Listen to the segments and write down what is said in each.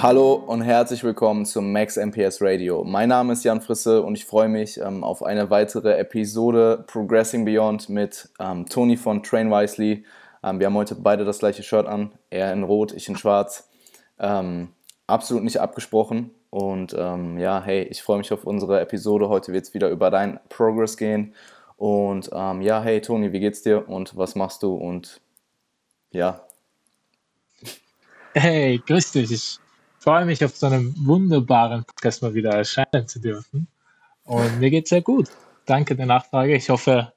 Hallo und herzlich willkommen zum Max MPS Radio. Mein Name ist Jan Frisse und ich freue mich ähm, auf eine weitere Episode Progressing Beyond mit ähm, Toni von Train Wisely. Ähm, wir haben heute beide das gleiche Shirt an, er in Rot, ich in Schwarz. Ähm, absolut nicht abgesprochen und ähm, ja, hey, ich freue mich auf unsere Episode. Heute wird es wieder über dein Progress gehen und ähm, ja, hey Toni, wie geht's dir und was machst du und ja. Hey, grüß dich. Ich freue mich auf so einem wunderbaren Podcast mal wieder erscheinen zu dürfen. Und mir geht's sehr gut. Danke der Nachfrage. Ich hoffe,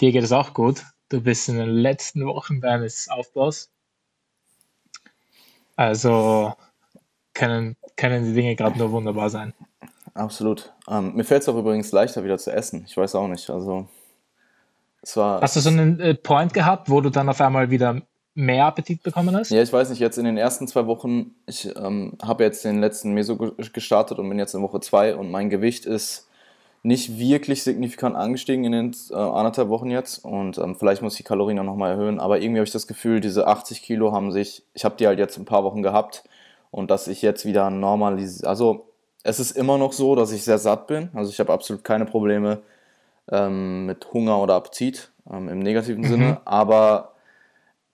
dir geht es auch gut. Du bist in den letzten Wochen deines Aufbaus. Also können, können die Dinge gerade nur wunderbar sein. Absolut. Ähm, mir fällt es auch übrigens leichter, wieder zu essen. Ich weiß auch nicht. Also es war. Hast du so einen äh, Point gehabt, wo du dann auf einmal wieder mehr Appetit bekommen hast? Ja, ich weiß nicht, jetzt in den ersten zwei Wochen, ich ähm, habe jetzt den letzten Meso gestartet und bin jetzt in Woche zwei und mein Gewicht ist nicht wirklich signifikant angestiegen in den äh, anderthalb Wochen jetzt und ähm, vielleicht muss ich die Kalorien auch nochmal erhöhen, aber irgendwie habe ich das Gefühl, diese 80 Kilo haben sich, ich habe die halt jetzt ein paar Wochen gehabt und dass ich jetzt wieder normalisiere, also es ist immer noch so, dass ich sehr satt bin, also ich habe absolut keine Probleme ähm, mit Hunger oder Appetit ähm, im negativen mhm. Sinne, aber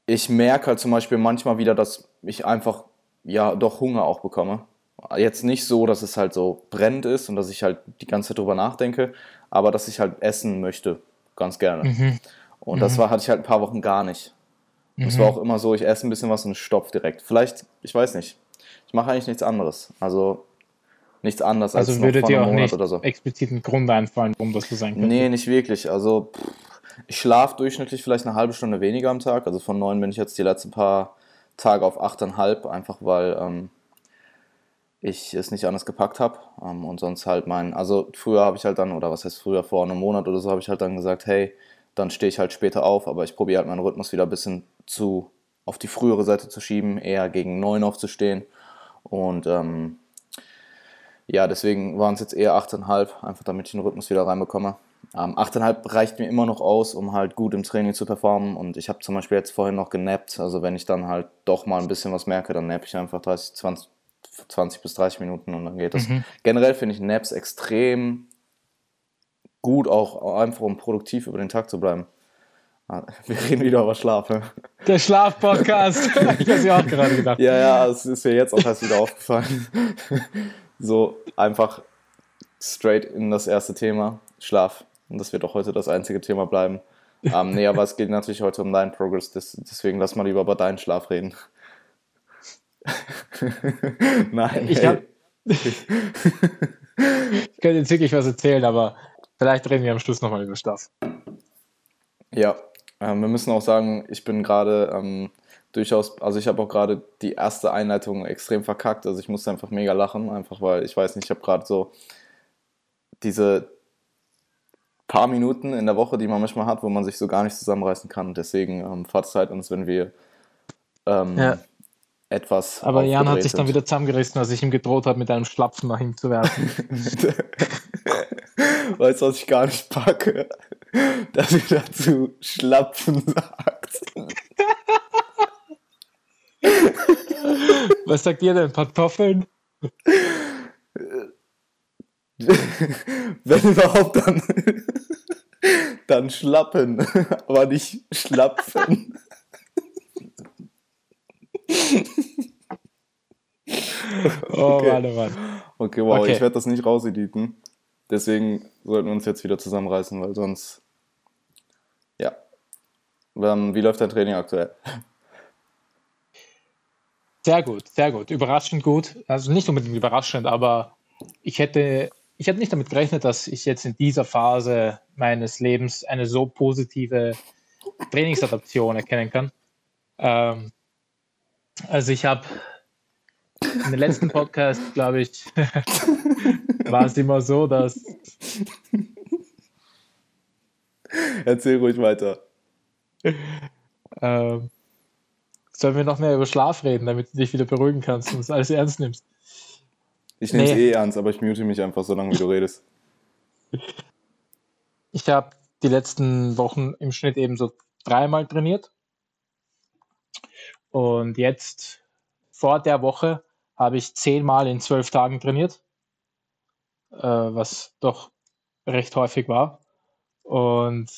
ich merke halt zum Beispiel manchmal wieder, dass ich einfach ja doch Hunger auch bekomme. Jetzt nicht so, dass es halt so brennend ist und dass ich halt die ganze Zeit drüber nachdenke, aber dass ich halt essen möchte, ganz gerne. Mhm. Und mhm. das war, hatte ich halt ein paar Wochen gar nicht. Und es war mhm. auch immer so, ich esse ein bisschen was und stopf direkt. Vielleicht, ich weiß nicht. Ich mache eigentlich nichts anderes. Also nichts anderes also als würde noch vor dir auch Monat nicht oder so. explizit einen Grund einfallen, warum das so sein könnte? Nee, nicht wirklich. Also pff, ich schlafe durchschnittlich vielleicht eine halbe Stunde weniger am Tag. Also von neun bin ich jetzt die letzten paar Tage auf achteinhalb, einfach weil ähm, ich es nicht anders gepackt habe. Ähm, und sonst halt mein, also früher habe ich halt dann, oder was heißt früher, vor einem Monat oder so, habe ich halt dann gesagt, hey, dann stehe ich halt später auf, aber ich probiere halt meinen Rhythmus wieder ein bisschen zu auf die frühere Seite zu schieben, eher gegen neun aufzustehen. Und ähm, ja, deswegen waren es jetzt eher 8,5, einfach damit ich den Rhythmus wieder reinbekomme. Ähm, 8,5 reicht mir immer noch aus, um halt gut im Training zu performen. Und ich habe zum Beispiel jetzt vorhin noch genappt. Also wenn ich dann halt doch mal ein bisschen was merke, dann nappe ich einfach 30, 20, 20 bis 30 Minuten und dann geht das. Mhm. Generell finde ich Naps extrem gut, auch einfach um produktiv über den Tag zu bleiben. Ah, wir reden wieder über Schlaf. Ne? Der Schlaf-Podcast. ich habe es ja auch gerade gedacht. Ja, ja, es ist mir jetzt auch erst wieder aufgefallen. so einfach straight in das erste Thema, Schlaf. Und das wird auch heute das einzige Thema bleiben. Ähm, nee, aber es geht natürlich heute um deinen Progress, deswegen lass mal lieber über deinen Schlaf reden. Nein. Ich, hab, ich könnte jetzt wirklich was erzählen, aber vielleicht reden wir am Schluss nochmal über Schlaf. Ja, ähm, wir müssen auch sagen, ich bin gerade ähm, durchaus, also ich habe auch gerade die erste Einleitung extrem verkackt. Also ich musste einfach mega lachen, einfach weil ich weiß nicht, ich habe gerade so diese paar Minuten in der Woche, die man manchmal hat, wo man sich so gar nicht zusammenreißen kann. Deswegen ähm, verzeiht uns, wenn wir ähm, ja. etwas. Aber Jan hat sich dann wieder zusammengerissen, als ich ihm gedroht habe, mit einem Schlapfen nach ihm zu werfen. weißt du, was ich gar nicht packe? Dass ihr dazu Schlapfen sagt. Was sagt ihr denn? Kartoffeln? Wenn überhaupt dann, dann schlappen, aber nicht schlapfen. Oh okay. Mann, oh Mann. Okay, wow, okay. ich werde das nicht rausediten. Deswegen sollten wir uns jetzt wieder zusammenreißen, weil sonst. Ja. Wie läuft dein Training aktuell? Sehr gut, sehr gut. Überraschend gut. Also nicht unbedingt überraschend, aber ich hätte, ich hätte nicht damit gerechnet, dass ich jetzt in dieser Phase meines Lebens eine so positive Trainingsadaption erkennen kann. Ähm, also ich habe in den letzten Podcast, glaube ich, war es immer so, dass. Erzähl ruhig weiter. Ähm, Sollen wir noch mehr über Schlaf reden, damit du dich wieder beruhigen kannst und es alles ernst nimmst? Ich nehme es nee. eh ernst, aber ich mute mich einfach so lange, wie du redest. Ich habe die letzten Wochen im Schnitt eben so dreimal trainiert. Und jetzt vor der Woche habe ich zehnmal in zwölf Tagen trainiert, äh, was doch recht häufig war. Und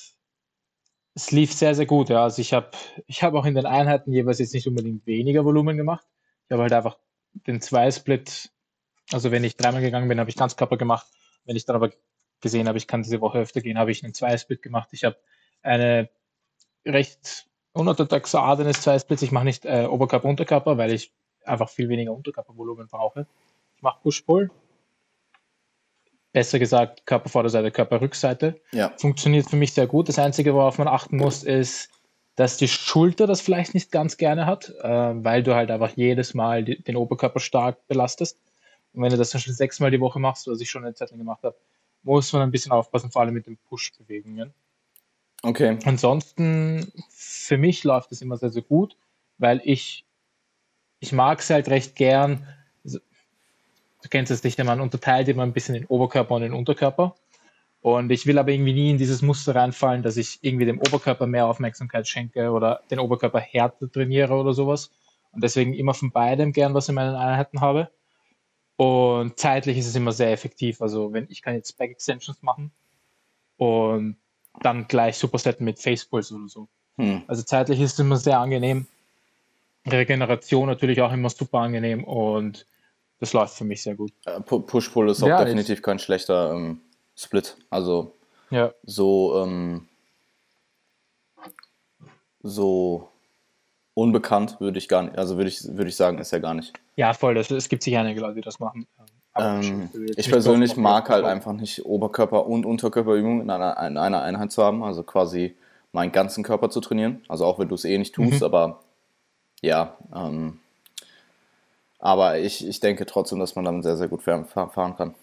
es lief sehr, sehr gut. Ja. Also ich habe ich hab auch in den Einheiten jeweils jetzt nicht unbedingt weniger Volumen gemacht. Ich habe halt einfach den Zwei-Split, also wenn ich dreimal gegangen bin, habe ich Ganzkörper gemacht. Wenn ich dann aber gesehen habe, ich kann diese Woche öfter gehen, habe ich einen Zwei-Split gemacht. Ich habe eine recht unorthodoxe Art eines Zwei-Splits. Ich mache nicht äh, Oberkörper, Unterkörper, weil ich einfach viel weniger Unterkörpervolumen brauche. Ich mache Push-Pull. Besser gesagt, Körpervorderseite, Körperrückseite. Ja. Funktioniert für mich sehr gut. Das Einzige, worauf man achten muss, ist, dass die Schulter das vielleicht nicht ganz gerne hat, äh, weil du halt einfach jedes Mal die, den Oberkörper stark belastest. Und wenn du das dann schon sechsmal die Woche machst, was ich schon eine Zeit lang gemacht habe, muss man ein bisschen aufpassen, vor allem mit den Push-Bewegungen. Okay. Ansonsten, für mich läuft es immer sehr, sehr gut, weil ich, ich mag es halt recht gern. Also, du kennst es nicht, man unterteilt immer ein bisschen den Oberkörper und den Unterkörper. Und ich will aber irgendwie nie in dieses Muster reinfallen, dass ich irgendwie dem Oberkörper mehr Aufmerksamkeit schenke oder den Oberkörper härter trainiere oder sowas. Und deswegen immer von beidem gern was in meinen Einheiten habe. Und zeitlich ist es immer sehr effektiv. Also wenn ich kann jetzt Back Extensions machen und dann gleich Supersetten mit Facepulse oder so. Hm. Also zeitlich ist es immer sehr angenehm. Regeneration natürlich auch immer super angenehm und das läuft für mich sehr gut. Äh, Push-Pull ist auch ja, definitiv kein schlechter ähm, Split. Also ja. so, ähm, so unbekannt würde ich gar nicht, also würde ich, würde ich sagen, ist er gar nicht. Ja, voll, das, es gibt sicher einige Leute, die das machen. Ähm, ich persönlich mag halt einfach nicht Oberkörper- und Unterkörperübungen in einer, in einer Einheit zu haben, also quasi meinen ganzen Körper zu trainieren. Also auch wenn du es eh nicht tust, mhm. aber ja, ähm, aber ich, ich denke trotzdem, dass man damit sehr, sehr gut fahren kann.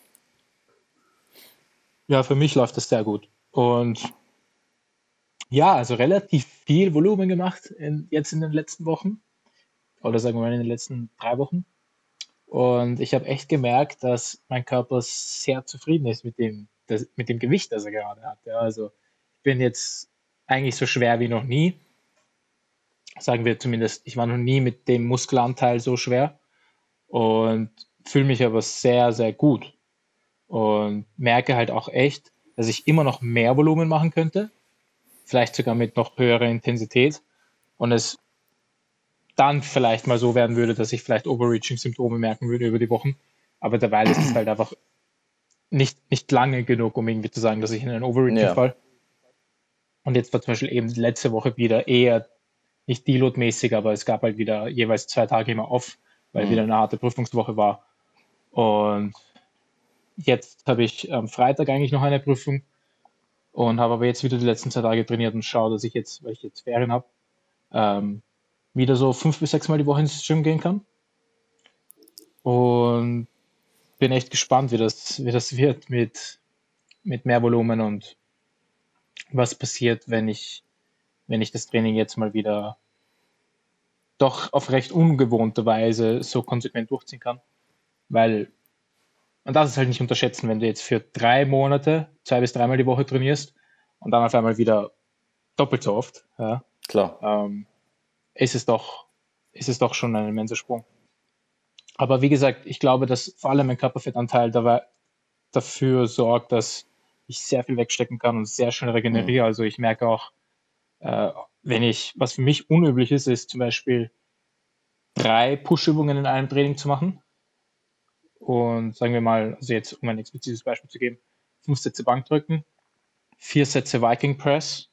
Ja, für mich läuft das sehr gut. Und ja, also relativ viel Volumen gemacht in, jetzt in den letzten Wochen. Oder sagen wir mal in den letzten drei Wochen. Und ich habe echt gemerkt, dass mein Körper sehr zufrieden ist mit dem, das, mit dem Gewicht, das er gerade hat. Ja, also ich bin jetzt eigentlich so schwer wie noch nie. Sagen wir zumindest, ich war noch nie mit dem Muskelanteil so schwer und fühle mich aber sehr, sehr gut und merke halt auch echt, dass ich immer noch mehr Volumen machen könnte, vielleicht sogar mit noch höherer Intensität und es dann vielleicht mal so werden würde, dass ich vielleicht Overreaching-Symptome merken würde über die Wochen. Aber derweil ist es halt einfach nicht, nicht lange genug, um irgendwie zu sagen, dass ich in einen Overreaching ja. fall. Und jetzt war zum Beispiel eben letzte Woche wieder eher nicht Deload-mäßig, aber es gab halt wieder jeweils zwei Tage immer off, weil mhm. wieder eine harte Prüfungswoche war. Und Jetzt habe ich am Freitag eigentlich noch eine Prüfung und habe aber jetzt wieder die letzten zwei Tage trainiert und schaue, dass ich jetzt, weil ich jetzt Ferien habe, ähm, wieder so fünf bis sechs Mal die Woche ins Gym gehen kann. Und bin echt gespannt, wie das, wie das wird mit, mit mehr Volumen und was passiert, wenn ich, wenn ich das Training jetzt mal wieder doch auf recht ungewohnte Weise so konsequent durchziehen kann. Weil man darf es halt nicht unterschätzen, wenn du jetzt für drei Monate zwei bis dreimal die Woche trainierst und dann auf einmal wieder doppelt so oft, ja, Klar. Ähm, ist, es doch, ist es doch schon ein immenser Sprung. Aber wie gesagt, ich glaube, dass vor allem mein Körperfettanteil dabei dafür sorgt, dass ich sehr viel wegstecken kann und sehr schnell regeneriere. Mhm. Also ich merke auch, äh, wenn ich, was für mich unüblich ist, ist zum Beispiel drei Push-Übungen in einem Training zu machen und sagen wir mal, also jetzt um ein explizites Beispiel zu geben, fünf Sätze Bankdrücken, vier Sätze Viking Press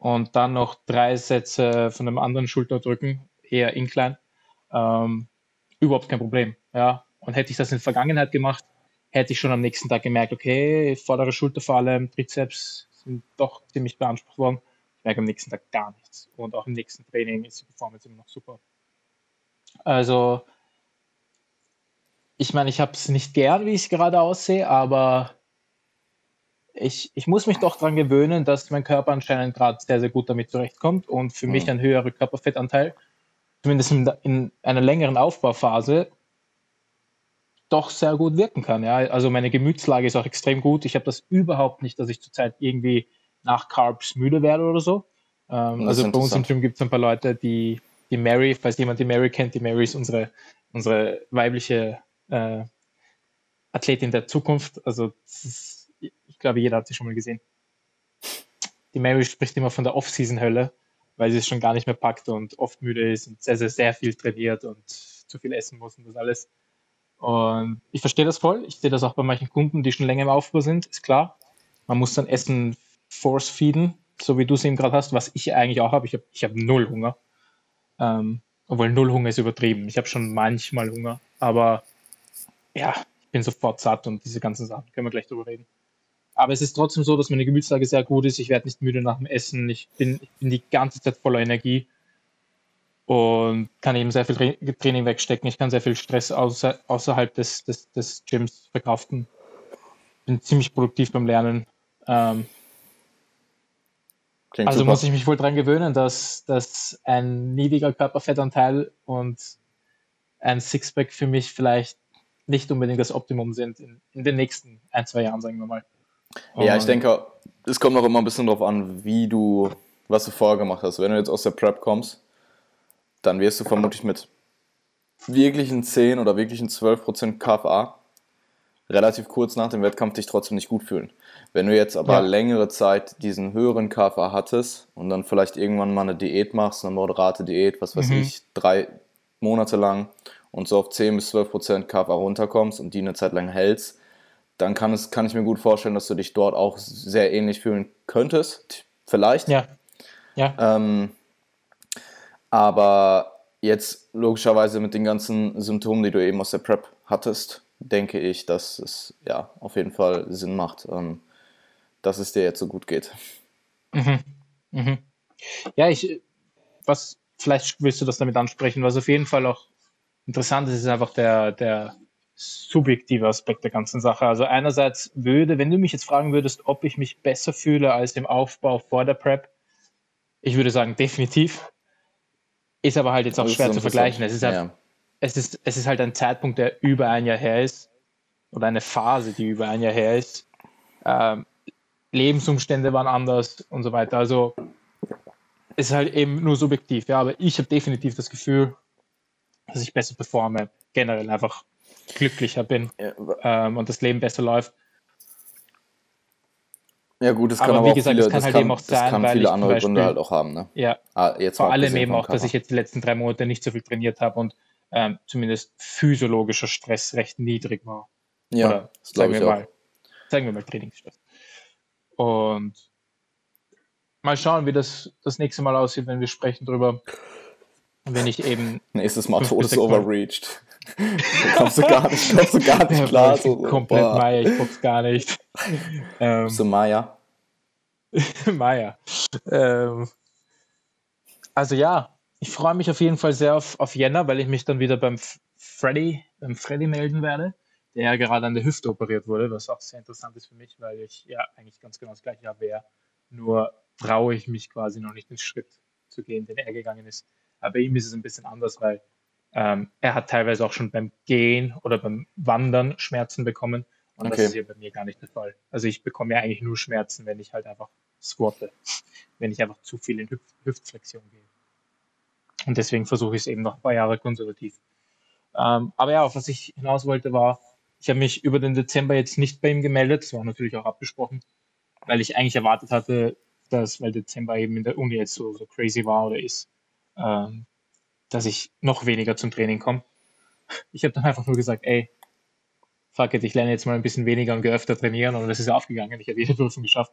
und dann noch drei Sätze von einem anderen Schulterdrücken, eher Incline, ähm, überhaupt kein Problem. Ja. Und hätte ich das in der Vergangenheit gemacht, hätte ich schon am nächsten Tag gemerkt, okay, vordere Schulter vor allem, Trizeps sind doch ziemlich beansprucht worden. Ich merke am nächsten Tag gar nichts. Und auch im nächsten Training ist die Performance immer noch super. Also ich meine, ich habe es nicht gern, wie ich gerade aussehe, aber ich, ich muss mich doch daran gewöhnen, dass mein Körper anscheinend gerade sehr, sehr gut damit zurechtkommt und für mhm. mich ein höherer Körperfettanteil, zumindest in, in, einer längeren Aufbauphase, doch sehr gut wirken kann. Ja? Also meine Gemütslage ist auch extrem gut. Ich habe das überhaupt nicht, dass ich zurzeit irgendwie nach Carbs müde werde oder so. Ähm, also bei uns im Gym gibt es ein paar Leute, die die Mary, falls jemand die Mary kennt, die Mary ist unsere unsere weibliche äh, Athletin der Zukunft. Also ist, ich glaube, jeder hat sie schon mal gesehen. Die Mary spricht immer von der Off-Season-Hölle, weil sie es schon gar nicht mehr packt und oft müde ist und sehr, sehr, sehr viel trainiert und zu viel essen muss und das alles. Und ich verstehe das voll. Ich sehe das auch bei manchen Kunden, die schon länger im Aufbau sind, ist klar. Man muss dann Essen force feeden, so wie du es eben gerade hast, was ich eigentlich auch habe. Ich habe ich hab null Hunger. Ähm, obwohl null Hunger ist übertrieben. Ich habe schon manchmal Hunger, aber ja, ich bin sofort satt und diese ganzen Sachen. Können wir gleich drüber reden. Aber es ist trotzdem so, dass meine Gemütslage sehr gut ist. Ich werde nicht müde nach dem Essen. Ich bin, ich bin die ganze Zeit voller Energie und kann eben sehr viel Training wegstecken. Ich kann sehr viel Stress außer, außerhalb des, des, des Gyms verkraften. Bin ziemlich produktiv beim Lernen. Ähm, also super. muss ich mich wohl daran gewöhnen, dass, dass ein niedriger Körperfettanteil und ein Sixpack für mich vielleicht nicht unbedingt das Optimum sind in, in den nächsten ein, zwei Jahren, sagen wir mal. Ja, ich denke, es kommt auch immer ein bisschen darauf an, wie du, was du vorher gemacht hast. Wenn du jetzt aus der Prep kommst, dann wirst du vermutlich mit wirklichen 10 oder wirklichen 12% KFA relativ kurz nach dem Wettkampf dich trotzdem nicht gut fühlen. Wenn du jetzt aber ja. längere Zeit diesen höheren KFA hattest und dann vielleicht irgendwann mal eine Diät machst, eine moderate Diät, was weiß mhm. ich, drei Monate lang und so auf 10 bis 12% KFA runterkommst und die eine Zeit lang hältst, dann kann, es, kann ich mir gut vorstellen, dass du dich dort auch sehr ähnlich fühlen könntest. Vielleicht. Ja. ja. Ähm, aber jetzt logischerweise mit den ganzen Symptomen, die du eben aus der Prep hattest, denke ich, dass es ja auf jeden Fall Sinn macht, ähm, dass es dir jetzt so gut geht. Mhm. Mhm. Ja, ich, was, vielleicht willst du das damit ansprechen, was auf jeden Fall auch interessant ist, ist einfach der, der subjektive Aspekt der ganzen Sache. Also einerseits würde, wenn du mich jetzt fragen würdest, ob ich mich besser fühle als im Aufbau vor der Prep, ich würde sagen, definitiv. Ist aber halt jetzt auch schwer zu vergleichen. Es ist, halt, ja. es, ist, es ist halt ein Zeitpunkt, der über ein Jahr her ist. Oder eine Phase, die über ein Jahr her ist. Ähm, Lebensumstände waren anders und so weiter. Also es ist halt eben nur subjektiv. Ja, aber ich habe definitiv das Gefühl, dass ich besser performe, generell einfach glücklicher bin ja, ähm, und das Leben besser läuft. Ja gut, das kann aber, aber wie gesagt, viele, das kann halt kann, eben auch sein, weil viele andere Beispiel, Gründe halt auch haben. Ne? Ja, ah, jetzt vor allem eben auch, dass ich jetzt die letzten drei Monate nicht so viel trainiert habe und ähm, zumindest physiologischer Stress recht niedrig war. Ja, Oder, das sagen wir mal, sagen wir mal Trainingsstress. Und mal schauen, wie das das nächste Mal aussieht, wenn wir sprechen drüber. Wenn ich eben. Nächstes Mal Todes overreached. kommst du gar nicht, kommst du gar nicht klar. So, komplett boah. Maya, ich guck's gar nicht. Ähm, Bist du Maya? Maya. Ähm, also ja, ich freue mich auf jeden Fall sehr auf, auf Jänner, weil ich mich dann wieder beim Freddy, beim Freddy melden werde, der ja gerade an der Hüfte operiert wurde, was auch sehr interessant ist für mich, weil ich ja eigentlich ganz genau das gleiche habe. Nur traue ich mich quasi noch nicht den Schritt zu gehen, den er gegangen ist. Aber bei ihm ist es ein bisschen anders, weil ähm, er hat teilweise auch schon beim Gehen oder beim Wandern Schmerzen bekommen. Und okay. das ist hier bei mir gar nicht der Fall. Also ich bekomme ja eigentlich nur Schmerzen, wenn ich halt einfach squatte, wenn ich einfach zu viel in Hüft Hüftflexion gehe. Und deswegen versuche ich es eben noch ein paar Jahre konservativ. Ähm, aber ja, auf was ich hinaus wollte, war, ich habe mich über den Dezember jetzt nicht bei ihm gemeldet. Das war natürlich auch abgesprochen, weil ich eigentlich erwartet hatte, dass, weil Dezember eben in der Uni jetzt so, so crazy war oder ist, ähm, dass ich noch weniger zum Training komme. Ich habe dann einfach nur gesagt, ey, fuck it, ich lerne jetzt mal ein bisschen weniger und öfter trainieren und das ist aufgegangen. Ich habe jede Prüfung geschafft.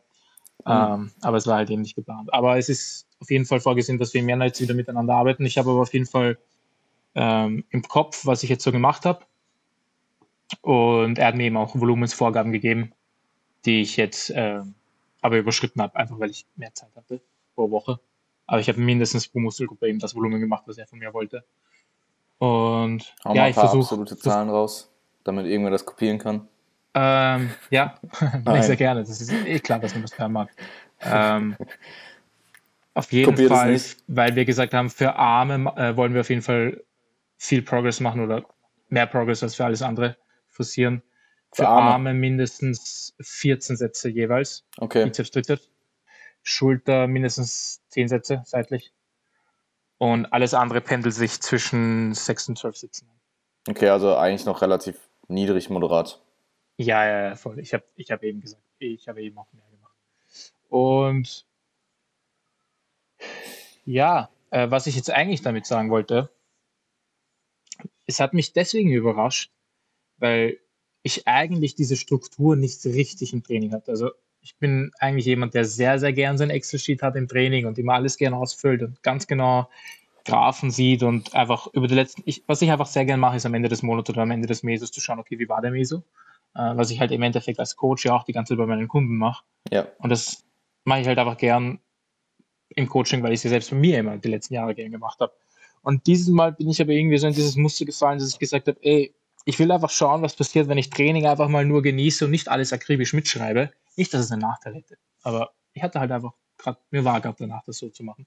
Mhm. Ähm, aber es war halt eben nicht geplant. Aber es ist auf jeden Fall vorgesehen, dass wir im Januar jetzt wieder miteinander arbeiten. Ich habe aber auf jeden Fall ähm, im Kopf, was ich jetzt so gemacht habe. Und er hat mir eben auch Volumensvorgaben gegeben, die ich jetzt äh, aber überschritten habe, einfach weil ich mehr Zeit hatte pro Woche. Aber ich habe mindestens pro Muskelgruppe eben das Volumen gemacht, was er von mir wollte. Und Hau ja, ich versuche absolute Zahlen raus, damit irgendwer das kopieren kann. Ähm, ja, sehr gerne. Das ist eh klar, dass man das hören mag. Ähm, auf jeden Kopiert Fall, weil wir gesagt haben, für Arme äh, wollen wir auf jeden Fall viel Progress machen oder mehr Progress als für alles andere forcieren. Für, für Arme. Arme. mindestens 14 Sätze jeweils. Okay. Bizeps, Trizeps. Schulter mindestens 10 Sätze seitlich. Und alles andere pendelt sich zwischen 6 und 12 Sitzen. Okay, also eigentlich noch relativ niedrig moderat. Ja, ja, ja, voll. Ich habe ich hab eben gesagt, ich habe eben auch mehr gemacht. Und ja, äh, was ich jetzt eigentlich damit sagen wollte, es hat mich deswegen überrascht, weil ich eigentlich diese Struktur nicht richtig im Training hatte. Also ich bin eigentlich jemand, der sehr, sehr gern sein Excel-Sheet hat im Training und immer alles gern ausfüllt und ganz genau Graphen sieht und einfach über die letzten, ich, was ich einfach sehr gern mache, ist am Ende des Monats oder am Ende des Mesos zu schauen, okay, wie war der Meso? Äh, was ich halt im Endeffekt als Coach ja auch die ganze Zeit bei meinen Kunden mache. Ja. Und das mache ich halt einfach gern im Coaching, weil ich sie selbst bei mir immer die letzten Jahre gern gemacht habe. Und dieses Mal bin ich aber irgendwie so in dieses Muster gefallen, dass ich gesagt habe, ey, ich will einfach schauen, was passiert, wenn ich Training einfach mal nur genieße und nicht alles akribisch mitschreibe. Nicht, dass es einen Nachteil hätte, aber ich hatte halt einfach gerade, mir war gerade danach, das so zu machen.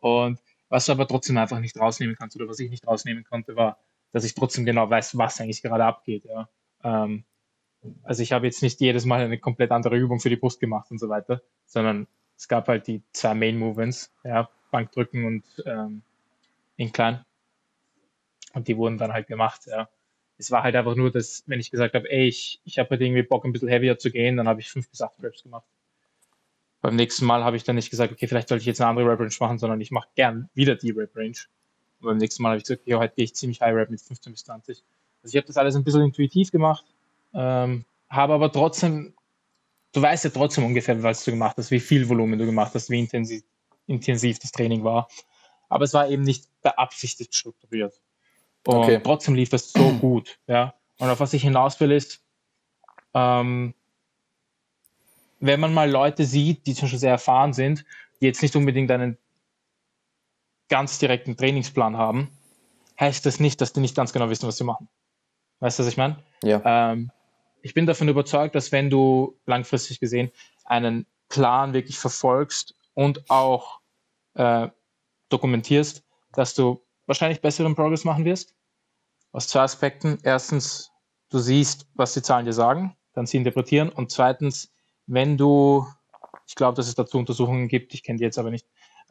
Und was du aber trotzdem einfach nicht rausnehmen kannst oder was ich nicht rausnehmen konnte, war, dass ich trotzdem genau weiß, was eigentlich gerade abgeht. Ja. Ähm, also ich habe jetzt nicht jedes Mal eine komplett andere Übung für die Brust gemacht und so weiter, sondern es gab halt die zwei Main Movements, ja, Bankdrücken und ähm, Incline. Und die wurden dann halt gemacht, ja. Es war halt einfach nur, dass, wenn ich gesagt habe, ey, ich, ich habe halt irgendwie Bock, ein bisschen heavier zu gehen, dann habe ich fünf bis acht Reps gemacht. Beim nächsten Mal habe ich dann nicht gesagt, okay, vielleicht sollte ich jetzt eine andere Rep Range machen, sondern ich mache gern wieder die Rep Range. Und beim nächsten Mal habe ich gesagt, okay, heute gehe ich ziemlich high Rep mit 15 bis 20. Also ich habe das alles ein bisschen intuitiv gemacht, ähm, habe aber trotzdem, du weißt ja trotzdem ungefähr, was du gemacht hast, wie viel Volumen du gemacht hast, wie intensiv, intensiv das Training war. Aber es war eben nicht beabsichtigt strukturiert. Und okay. trotzdem lief es so gut. Ja. Und auf was ich hinaus will, ist, ähm, wenn man mal Leute sieht, die schon sehr erfahren sind, die jetzt nicht unbedingt einen ganz direkten Trainingsplan haben, heißt das nicht, dass die nicht ganz genau wissen, was sie machen. Weißt du, was ich meine? Ja. Ähm, ich bin davon überzeugt, dass wenn du langfristig gesehen einen Plan wirklich verfolgst und auch äh, dokumentierst, dass du wahrscheinlich besseren Progress machen wirst. Aus zwei Aspekten. Erstens, du siehst, was die Zahlen dir sagen, dann sie interpretieren. Und zweitens, wenn du, ich glaube, dass es dazu Untersuchungen gibt, ich kenne die jetzt aber nicht,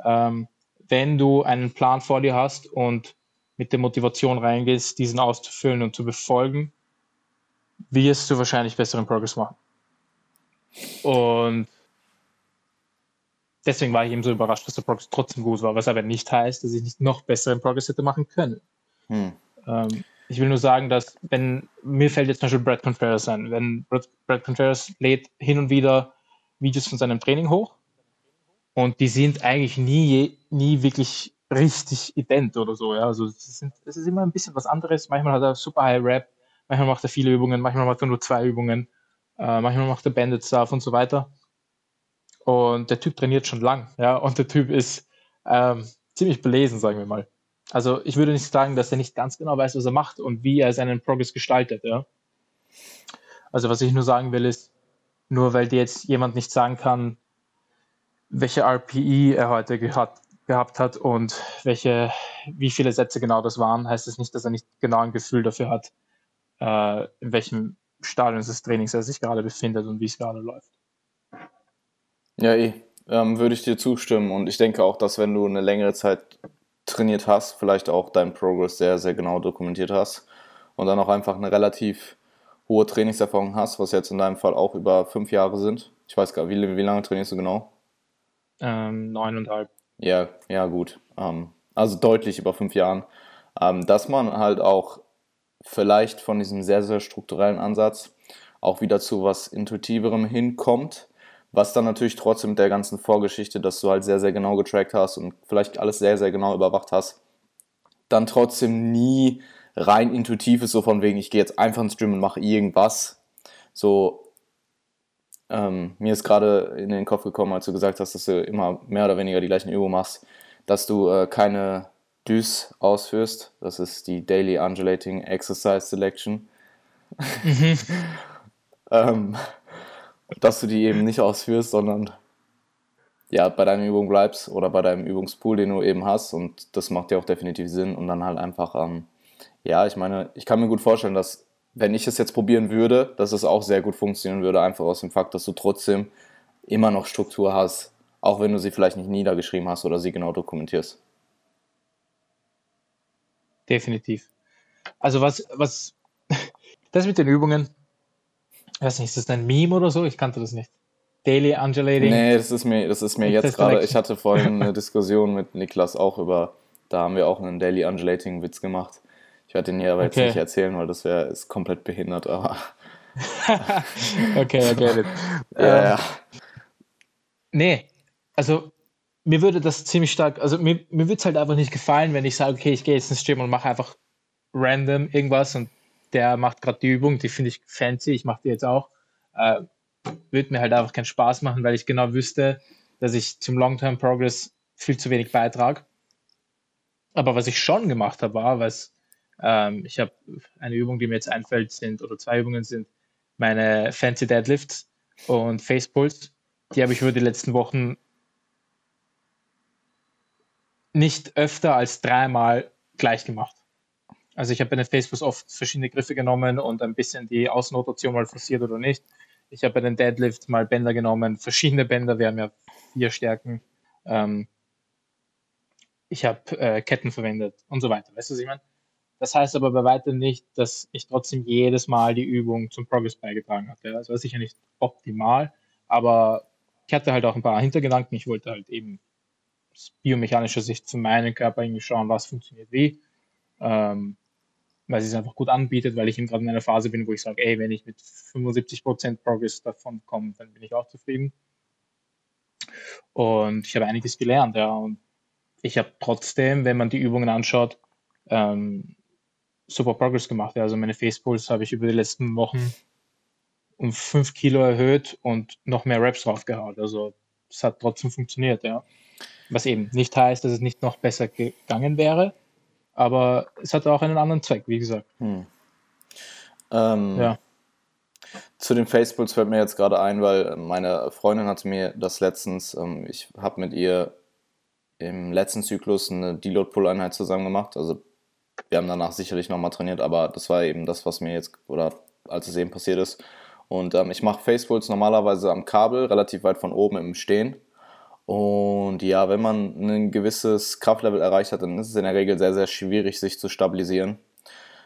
ähm, wenn du einen Plan vor dir hast und mit der Motivation reingehst, diesen auszufüllen und zu befolgen, wirst du wahrscheinlich besseren Progress machen. Und deswegen war ich eben so überrascht, dass der Progress trotzdem gut war, was aber nicht heißt, dass ich nicht noch besseren Progress hätte machen können. Hm. Ähm, ich will nur sagen, dass wenn mir fällt jetzt zum Beispiel Brad Contreras ein, wenn Brad, Brad Contreras lädt hin und wieder Videos von seinem Training hoch und die sind eigentlich nie, nie wirklich richtig ident oder so. Ja? Also es, sind, es ist immer ein bisschen was anderes. Manchmal hat er super High Rap, manchmal macht er viele Übungen, manchmal macht er nur zwei Übungen, äh, manchmal macht er Banded Stuff und so weiter. Und der Typ trainiert schon lang, ja, und der Typ ist ähm, ziemlich belesen, sagen wir mal. Also ich würde nicht sagen, dass er nicht ganz genau weiß, was er macht und wie er seinen Progress gestaltet, ja. Also was ich nur sagen will, ist, nur weil dir jetzt jemand nicht sagen kann, welche RPE er heute gehabt, gehabt hat und welche, wie viele Sätze genau das waren, heißt es das nicht, dass er nicht genau ein Gefühl dafür hat, äh, in welchem Stadium des Trainings er sich gerade befindet und wie es gerade läuft. Ja, eh. Ähm, würde ich dir zustimmen. Und ich denke auch, dass wenn du eine längere Zeit trainiert hast, vielleicht auch deinen Progress sehr, sehr genau dokumentiert hast und dann auch einfach eine relativ hohe Trainingserfahrung hast, was jetzt in deinem Fall auch über fünf Jahre sind. Ich weiß gar nicht, wie, wie lange trainierst du genau? Ähm, neuneinhalb. Ja, ja, gut. Ähm, also deutlich über fünf Jahren. Ähm, dass man halt auch vielleicht von diesem sehr, sehr strukturellen Ansatz auch wieder zu was Intuitiverem hinkommt was dann natürlich trotzdem mit der ganzen Vorgeschichte, dass du halt sehr, sehr genau getrackt hast und vielleicht alles sehr, sehr genau überwacht hast, dann trotzdem nie rein intuitiv ist, so von wegen, ich gehe jetzt einfach ins Gym und mache irgendwas. So, ähm, mir ist gerade in den Kopf gekommen, als du gesagt hast, dass du immer mehr oder weniger die gleichen Übungen machst, dass du äh, keine DÜS ausführst. Das ist die Daily Undulating Exercise Selection. Mhm. ähm, dass du die eben nicht ausführst, sondern ja, bei deiner Übung bleibst oder bei deinem Übungspool, den du eben hast. Und das macht ja auch definitiv Sinn. Und dann halt einfach, ähm, ja, ich meine, ich kann mir gut vorstellen, dass wenn ich es jetzt probieren würde, dass es auch sehr gut funktionieren würde, einfach aus dem Fakt, dass du trotzdem immer noch Struktur hast, auch wenn du sie vielleicht nicht niedergeschrieben hast oder sie genau dokumentierst. Definitiv. Also was, was, das mit den Übungen, ich weiß nicht, ist das ein Meme oder so? Ich kannte das nicht. Daily Undulating. Nee, das ist mir, das ist mir jetzt gerade, ich hatte vorhin eine Diskussion mit Niklas auch über, da haben wir auch einen Daily Undulating Witz gemacht. Ich werde den hier aber jetzt okay. nicht erzählen, weil das wäre ist komplett behindert, aber. okay, it. Ja, ja. Nee, also mir würde das ziemlich stark, also mir, mir würde es halt einfach nicht gefallen, wenn ich sage, okay, ich gehe jetzt ins Gym und mache einfach random irgendwas und der macht gerade die Übung, die finde ich fancy, ich mache die jetzt auch. Äh, würde mir halt einfach keinen Spaß machen, weil ich genau wüsste, dass ich zum Long-Term Progress viel zu wenig beitrage. Aber was ich schon gemacht habe, war, was ähm, ich habe eine Übung, die mir jetzt einfällt, sind oder zwei Übungen sind meine Fancy Deadlifts und Face Pulse. Die habe ich über die letzten Wochen nicht öfter als dreimal gleich gemacht. Also ich habe bei den Facepulls oft verschiedene Griffe genommen und ein bisschen die Außenrotation mal forciert oder nicht. Ich habe bei den Deadlift mal Bänder genommen, verschiedene Bänder, wir haben ja vier Stärken. Ähm, ich habe äh, Ketten verwendet und so weiter. Weißt du, was ich meine? Das heißt aber bei weitem nicht, dass ich trotzdem jedes Mal die Übung zum Progress beigetragen hatte. Das war sicher nicht optimal, aber ich hatte halt auch ein paar Hintergedanken. Ich wollte halt eben aus biomechanischer Sicht für meinen Körper irgendwie schauen, was funktioniert wie. Ähm, weil sie es einfach gut anbietet, weil ich eben gerade in einer Phase bin, wo ich sage, ey, wenn ich mit 75% Progress davon komme, dann bin ich auch zufrieden. Und ich habe einiges gelernt, ja. Und ich habe trotzdem, wenn man die Übungen anschaut, ähm, super Progress gemacht. Ja. Also meine Facepulse habe ich über die letzten Wochen um 5 Kilo erhöht und noch mehr Reps draufgehauen. Also es hat trotzdem funktioniert, ja. Was eben nicht heißt, dass es nicht noch besser gegangen wäre, aber es hat auch einen anderen Zweck, wie gesagt. Hm. Ähm, ja. Zu den Facepulse fällt mir jetzt gerade ein, weil meine Freundin hatte mir das letztens, ähm, ich habe mit ihr im letzten Zyklus eine Deload-Pull-Einheit zusammen gemacht. Also wir haben danach sicherlich nochmal trainiert, aber das war eben das, was mir jetzt, oder als es eben passiert ist. Und ähm, ich mache Facepulse normalerweise am Kabel, relativ weit von oben im Stehen. Und ja, wenn man ein gewisses Kraftlevel erreicht hat, dann ist es in der Regel sehr, sehr schwierig, sich zu stabilisieren.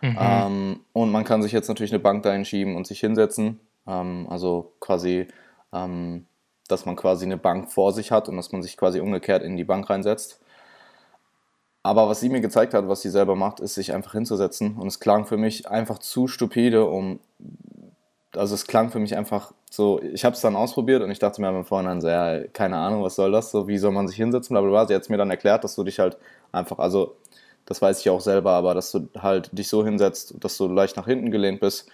Mhm. Ähm, und man kann sich jetzt natürlich eine Bank dahin schieben und sich hinsetzen. Ähm, also quasi, ähm, dass man quasi eine Bank vor sich hat und dass man sich quasi umgekehrt in die Bank reinsetzt. Aber was sie mir gezeigt hat, was sie selber macht, ist, sich einfach hinzusetzen. Und es klang für mich einfach zu stupide, um. Also, es klang für mich einfach so. Ich habe es dann ausprobiert und ich dachte mir am Vorhinein so, ja, keine Ahnung, was soll das? So, wie soll man sich hinsetzen? Blablabla. Sie hat es mir dann erklärt, dass du dich halt einfach, also, das weiß ich auch selber, aber dass du halt dich so hinsetzt, dass du leicht nach hinten gelehnt bist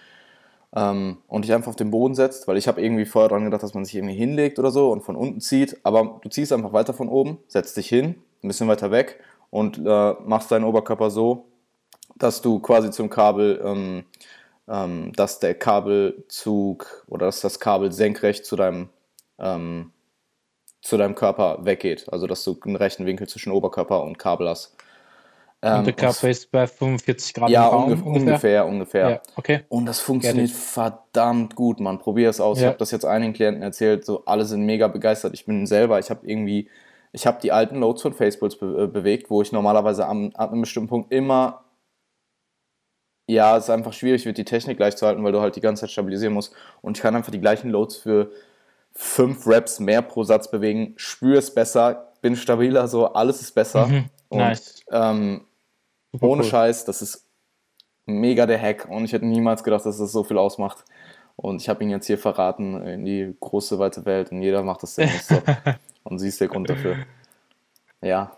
ähm, und dich einfach auf den Boden setzt, weil ich habe irgendwie vorher dran gedacht, dass man sich irgendwie hinlegt oder so und von unten zieht, aber du ziehst einfach weiter von oben, setzt dich hin, ein bisschen weiter weg und äh, machst deinen Oberkörper so, dass du quasi zum Kabel, ähm, ähm, dass der Kabelzug oder dass das Kabel senkrecht zu deinem, ähm, zu deinem Körper weggeht. Also dass du einen rechten Winkel zwischen Oberkörper und Kabel hast. und der ähm, Körper ist bei 45 Grad ja, Raum, ungefähr, ungefähr. ungefähr. Ja, okay. Und das funktioniert verdammt gut, man. Probier es aus. Ja. Ich habe das jetzt einigen Klienten erzählt, so alle sind mega begeistert. Ich bin selber, ich habe irgendwie ich habe die alten Loads von Faceballs be äh, bewegt, wo ich normalerweise am, ab einem bestimmten Punkt immer, ja, es ist einfach schwierig wird, die Technik gleich zu halten, weil du halt die ganze Zeit stabilisieren musst. Und ich kann einfach die gleichen Loads für fünf Reps mehr pro Satz bewegen, spüre es besser, bin stabiler, so alles ist besser. Mhm, und nice. ähm, ohne cool. Scheiß, das ist mega der Hack und ich hätte niemals gedacht, dass das so viel ausmacht. Und ich habe ihn jetzt hier verraten in die große, weite Welt und jeder macht das selbst so. Und sie ist der Grund dafür. Ja.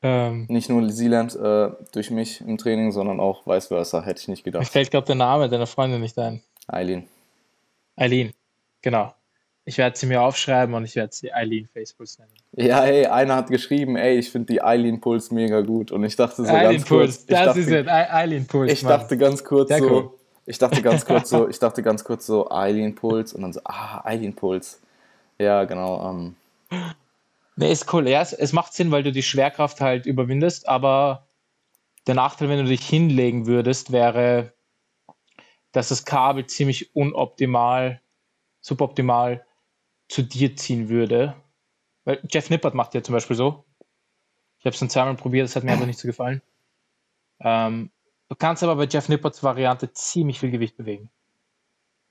Ähm, nicht nur sie lernt äh, durch mich im Training, sondern auch vice versa, hätte ich nicht gedacht. Mir fällt gerade der Name deiner Freundin nicht ein. Eileen. Eileen, genau. Ich werde sie mir aufschreiben und ich werde sie Eileen Facepuls nennen. Ja, hey, einer hat geschrieben, ey, ich finde die Eileen Puls mega gut. Und ich dachte so Eileen ganz Puls, kurz. Das dachte, ist es, Eileen Puls. Ich Mann. dachte ganz kurz Sehr so, cool. ich dachte ganz kurz so, ich dachte ganz kurz so, Eileen Puls und dann so, ah, Eileen Puls. Ja, genau. Ähm. Nee, ist cool. Ja, es, es macht Sinn, weil du die Schwerkraft halt überwindest, aber der Nachteil, wenn du dich hinlegen würdest, wäre, dass das Kabel ziemlich unoptimal, suboptimal zu dir ziehen würde. Weil Jeff Nippert macht ja zum Beispiel so. Ich habe es dann zweimal probiert, das hat mir einfach nicht so gefallen. Ähm, Du kannst aber bei Jeff Nipperts Variante ziemlich viel Gewicht bewegen.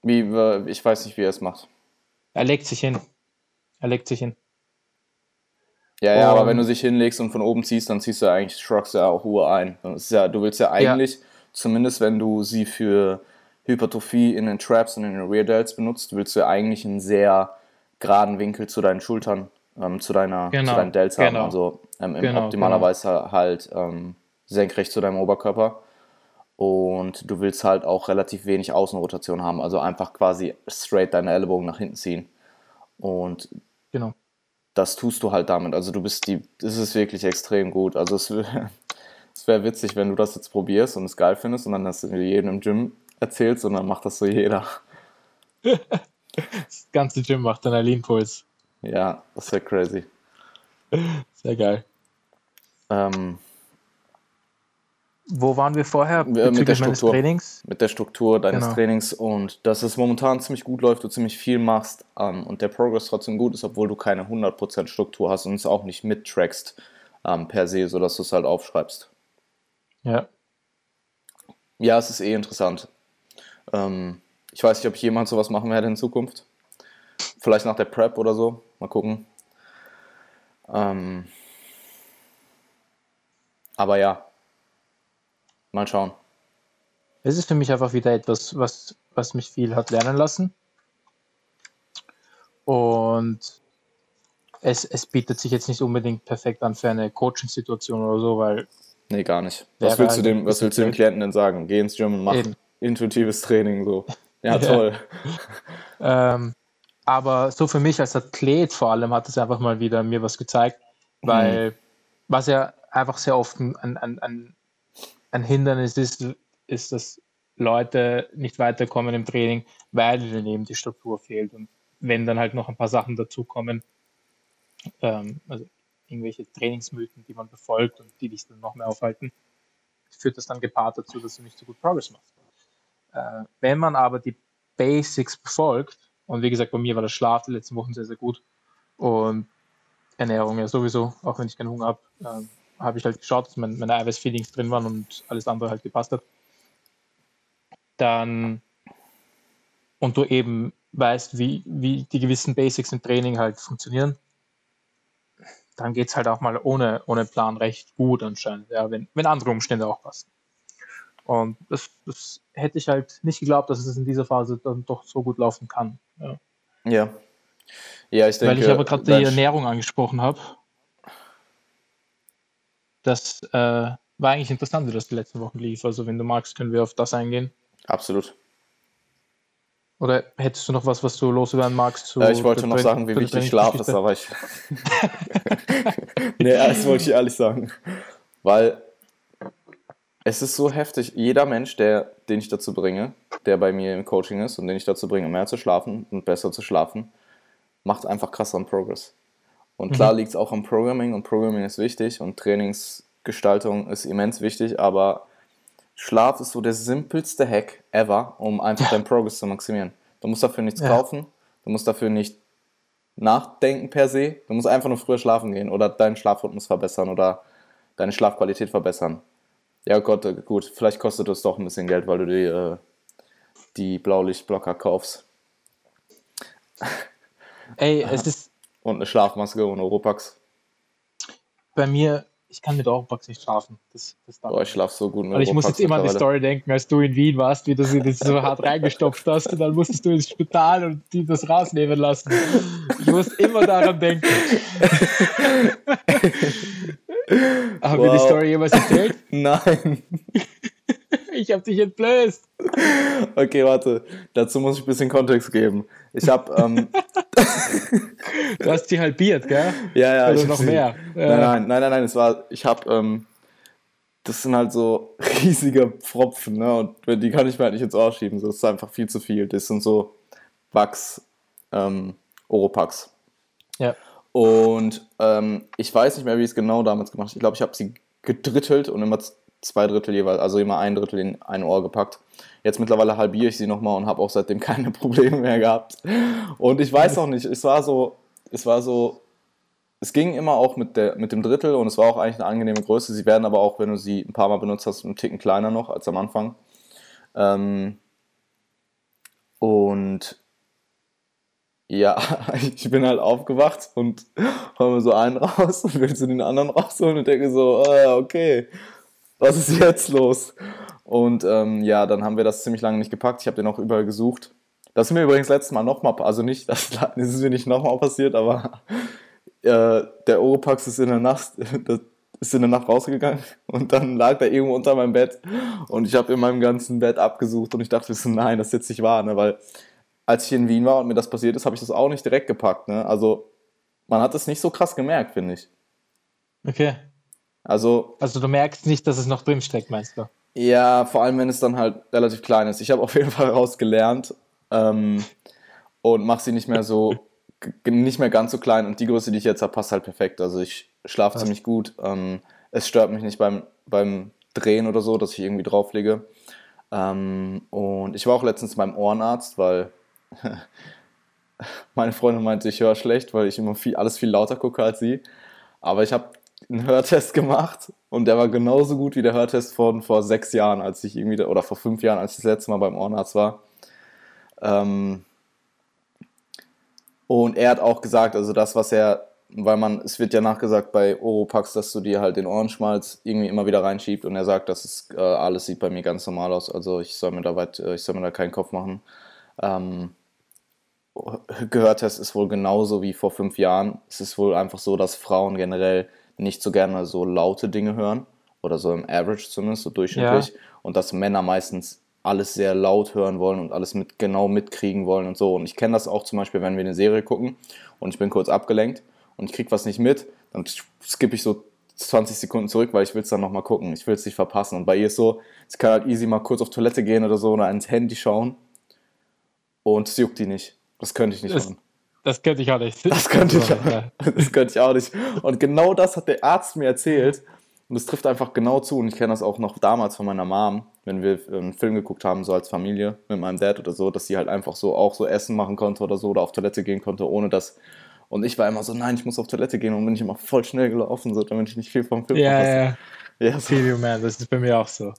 Wie, äh, ich weiß nicht, wie er es macht. Er legt sich hin. Er legt sich hin. Ja, ja, aber wenn du dich hinlegst und von oben ziehst, dann ziehst du eigentlich, shruggst du ja auch Ruhe ein. Das ist ja, du willst ja eigentlich, ja. zumindest wenn du sie für Hypertrophie in den Traps und in den Rear Delts benutzt, willst du ja eigentlich einen sehr geraden Winkel zu deinen Schultern, ähm, zu, deiner, genau. zu deinen Delts genau. haben. Also ähm, genau, optimalerweise halt ähm, senkrecht zu deinem Oberkörper. Und du willst halt auch relativ wenig Außenrotation haben, also einfach quasi straight deine Ellbogen nach hinten ziehen. Und genau das tust du halt damit. Also du bist die, das ist wirklich extrem gut. Also es, es wäre witzig, wenn du das jetzt probierst und es geil findest und dann das jedem im Gym erzählst und dann macht das so jeder. Das ganze Gym macht dann einen Lean-Puls. Ja, das wäre crazy. Sehr geil. Ähm, wo waren wir vorher? mit der Struktur. Trainings? Mit der Struktur deines Genau. Trainings und dass es momentan ziemlich gut läuft, du ziemlich viel machst ähm, und der Progress trotzdem gut ist, obwohl du keine 100% Struktur hast und es auch nicht mittrackst ähm, per se, sodass du es halt aufschreibst. Ja. Ja, es ist eh interessant. Ähm, ich weiß nicht, ob ich jemals sowas machen werde in Zukunft. Vielleicht nach der Prep oder so. Mal gucken. Ähm, aber ja, mal schauen. Es ist für mich einfach wieder etwas, was, was mich viel hat lernen lassen. Und es, es bietet sich jetzt nicht unbedingt perfekt an für eine Coaching-Situation oder so, weil Nee, gar nicht. Was willst, du dem, was willst du dem. Klienten denn sagen? Geh ins Gym und mach Eben. intuitives Training so. Ja, Ja. toll. Ähm, aber so für mich als Athlet vor allem hat es einfach mal wieder mir was gezeigt, weil was ja einfach sehr oft ein, ein, ein, ein Hindernis ist, ist, dass Leute nicht weiterkommen im Training, weil ihnen eben die Struktur fehlt. Und wenn dann halt noch ein paar Sachen dazukommen, ähm, also irgendwelche Trainingsmythen, die man befolgt und die dich dann noch mehr aufhalten, führt das dann gepaart dazu, dass du nicht so gut Progress machst. Äh, wenn man aber die Basics befolgt, und wie gesagt, bei mir war der Schlaf die letzten Wochen sehr, sehr gut und Ernährung ja sowieso, auch wenn ich keinen Hunger habe, ähm, habe ich halt geschaut, dass mein, meine Eiweißfeelings drin waren und alles andere halt gepasst hat. Dann und du eben weißt, wie, wie die gewissen Basics im Training halt funktionieren, dann geht es halt auch mal ohne, ohne Plan recht gut anscheinend, ja, wenn, wenn andere Umstände auch passen. Und das, das hätte ich halt nicht geglaubt, dass es in dieser Phase dann doch so gut laufen kann. Ja. Ja. Ja, ich denke. Weil ich aber gerade die Ernährung angesprochen habe. Das äh, war eigentlich interessant, wie das die letzten Wochen lief. Also wenn du magst, können wir auf das eingehen. Absolut. Oder hättest du noch was, was du loswerden magst? Zu Ja, ich wollte noch sagen, wie wichtig Schlaf ist, aber ich. nee, das wollte ich ehrlich sagen. Weil es ist so heftig. Jeder Mensch, der, den ich dazu bringe, der bei mir im Coaching ist und den ich dazu bringe, mehr zu schlafen und besser zu schlafen, macht einfach krasseren Progress. Und klar liegt es auch am Programming und Programming ist wichtig und Trainingsgestaltung ist immens wichtig, aber Schlaf ist so der simpelste Hack ever, um einfach deinen Progress zu maximieren. Du musst dafür nichts Ja. kaufen, du musst dafür nicht nachdenken per se, du musst einfach nur früher schlafen gehen oder deinen Schlafrhythmus verbessern oder deine Schlafqualität verbessern. Ja Gott, äh, gut, vielleicht kostet es doch ein bisschen Geld, weil du die, äh, die Blaulichtblocker kaufst Ey, es ist und eine Schlafmaske und Oropax. bei mir, ich kann mit Oropax nicht schlafen. Das, das Boah, ich schlaf so gut mit Und ich muss Oropax jetzt immer an die. Story denken, als du in Wien warst, wie du sie das so hart reingestopft hast und dann musstest du ins Spital und die das rausnehmen lassen. Ich muss immer daran denken. Haben wir die Wow. Story jemals erzählt? Nein. Ich habe dich entblößt. Okay, warte. Dazu muss ich ein bisschen Kontext geben. Ich habe, ähm, Du hast sie halbiert, gell? ja, ja, hab noch mehr. Nein, nein, nein, nein, nein, es war, ich habe, ähm, das sind halt so riesige Pfropfen, ne, und die kann ich mir halt nicht ins Ohr schieben, das ist einfach viel zu viel. Das sind so Wachs, ähm, Oropax. Ja. Und ähm, ich weiß nicht mehr, wie ich es genau damals gemacht habe. Ich glaube, ich habe sie gedrittelt und immer zwei Drittel jeweils, also immer ein Drittel in ein Ohr gepackt. Jetzt mittlerweile halbiere ich sie nochmal und habe auch seitdem keine Probleme mehr gehabt. Und ich weiß auch nicht, es war so, es war so, es ging immer auch mit, der, mit dem Drittel und es war auch eigentlich eine angenehme Größe. Sie werden aber auch, wenn du sie ein paar Mal benutzt hast, einen Ticken kleiner noch als am Anfang. Ähm, und ja, ich bin halt aufgewacht und hol mir so einen raus und will zu den anderen rausholen und denke so, äh, okay, was ist jetzt los? Und ähm, ja, dann haben wir das ziemlich lange nicht gepackt. Ich habe den auch überall gesucht. Das ist mir übrigens letztes Mal nochmal, also nicht, das, ist mir nicht nochmal passiert, aber äh, der Oropax ist in der Nacht, ist in der Nacht rausgegangen und dann lag der irgendwo unter meinem Bett und ich habe in meinem ganzen Bett abgesucht und ich dachte so, nein, das ist jetzt nicht wahr, ne? weil als ich in Wien war und mir das passiert ist, habe ich das auch nicht direkt gepackt. Ne? Also man hat es nicht so krass gemerkt, finde ich. Okay. Also, also du merkst nicht, dass es noch drin steckt, meinst du? Ja, vor allem wenn es dann halt relativ klein ist. Ich habe auf jeden Fall rausgelernt ähm, und mache sie nicht mehr so, nicht mehr ganz so klein und die Größe, die ich jetzt habe, passt halt perfekt. Also ich schlafe ziemlich gut. Ähm, es stört mich nicht beim, beim Drehen oder so, dass ich irgendwie drauf liege. Ähm, und ich war auch letztens beim Ohrenarzt, weil meine Freundin meinte, ich höre schlecht, weil ich immer viel, alles viel lauter gucke als sie. Aber ich habe einen Hörtest gemacht und der war genauso gut wie der Hörtest von vor sechs Jahren, als ich irgendwie, oder vor fünf Jahren, als ich das letzte Mal beim Ohrenarzt war. Ähm und er hat auch gesagt, also das, was er, weil man, es wird ja nachgesagt bei Oropax, dass du dir halt den Ohrenschmalz irgendwie immer wieder reinschiebt und er sagt, dass es äh, alles sieht bei mir ganz normal aus, also ich soll mir da weit, äh, ich soll mir da keinen Kopf machen. Ähm, Gehörtest ist wohl genauso wie vor fünf Jahren. Es ist wohl einfach so, dass Frauen generell nicht so gerne so laute Dinge hören oder so im Average zumindest, so durchschnittlich. Ja. Und dass Männer meistens alles sehr laut hören wollen und alles mit genau mitkriegen wollen und so. Und ich kenne das auch zum Beispiel, wenn wir eine Serie gucken und ich bin kurz abgelenkt und ich kriege was nicht mit, dann skippe ich so 20 Sekunden zurück, weil ich will es dann nochmal gucken. Ich will es nicht verpassen. Und bei ihr ist so, sie kann halt easy mal kurz auf Toilette gehen oder so oder ins Handy schauen und es juckt die nicht. Das könnte ich nicht das, machen. Das könnte ich auch nicht. Das könnte ich, das könnte ich auch nicht. Und genau das hat der Arzt mir erzählt. Und es trifft einfach genau zu. Und ich kenne das auch noch damals von meiner Mom, wenn wir einen Film geguckt haben, so als Familie mit meinem Dad oder so, dass sie halt einfach so auch so Essen machen konnte oder so oder auf Toilette gehen konnte, ohne dass. Und ich war immer so, nein, ich muss auf Toilette gehen und bin ich immer voll schnell gelaufen, so, damit ich nicht viel vom Film Ja, ja. Ja, so. you, man, das ist bei mir auch so.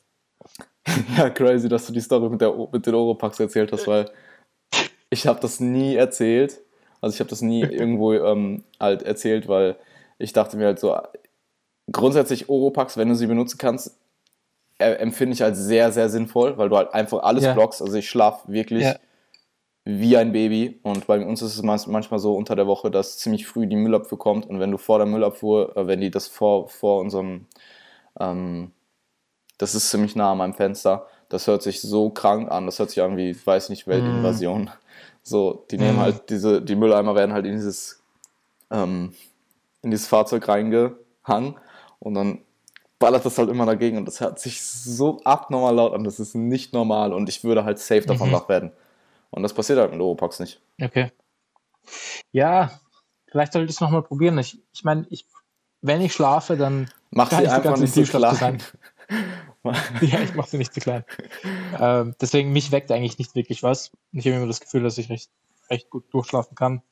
ja, crazy, dass du die Story mit, der, mit den Oropax erzählt hast, weil ich habe das nie erzählt. Also ich habe das nie irgendwo ähm, halt erzählt, weil ich dachte mir halt so, grundsätzlich Oropax, wenn du sie benutzen kannst, äh, empfinde ich als sehr, sehr sinnvoll, weil du halt einfach alles ja. blockst. Also ich schlafe wirklich ja. wie ein Baby und bei uns ist es manchmal so unter der Woche, dass ziemlich früh die Müllabfuhr kommt und wenn du vor der Müllabfuhr, äh, wenn die das vor, vor unserem, ähm, das ist ziemlich nah an meinem Fenster, das hört sich so krank an, das hört sich an wie, ich weiß nicht, Weltinvasion. Mhm. So, die nehmen mhm. halt diese, die Mülleimer werden halt in dieses, ähm, in dieses Fahrzeug reingehangen und dann ballert das halt immer dagegen und das hört sich so abnormal laut an, das ist nicht normal und ich würde halt safe davon mhm. wach werden. Und das passiert halt mit Oropax nicht. Okay. Ja, vielleicht sollte ich es nochmal probieren. Ich, ich meine, ich, wenn ich schlafe, dann mach sie einfach nicht so klein. ja, ich mache sie nicht zu klein. Ähm, deswegen, mich weckt eigentlich nicht wirklich was. Ich habe immer das Gefühl, dass ich recht, recht gut durchschlafen kann,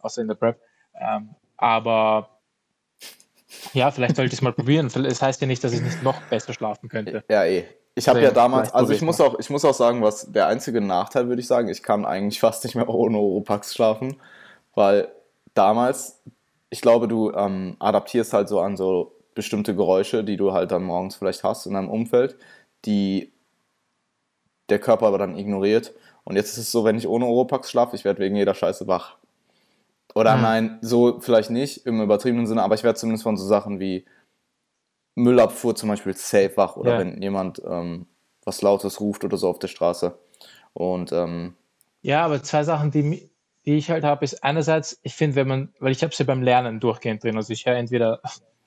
außer in der Prep. Ähm, aber ja, vielleicht sollte ich es mal probieren. Es heißt ja nicht, dass ich nicht noch besser schlafen könnte. Ja, eh. Ich habe ja damals, also ich muss, auch, ich muss auch sagen, was der einzige Nachteil, würde ich sagen, ich kann eigentlich fast nicht mehr ohne Oropax schlafen, weil damals, ich glaube, du ähm, adaptierst halt so an so bestimmte Geräusche, die du halt dann morgens vielleicht hast in deinem Umfeld, die der Körper aber dann ignoriert. Und jetzt ist es so, wenn ich ohne Oropax schlafe, ich werde wegen jeder Scheiße wach. Oder mhm. nein, so vielleicht nicht im übertriebenen Sinne, aber ich werde zumindest von so Sachen wie Müllabfuhr zum Beispiel safe wach oder ja. wenn jemand ähm, was Lautes ruft oder so auf der Straße. Und ähm, ja, aber zwei Sachen, die, die ich halt habe, ist einerseits, ich finde, wenn man, weil ich habe sie ja beim Lernen durchgehend drin, also ich höre entweder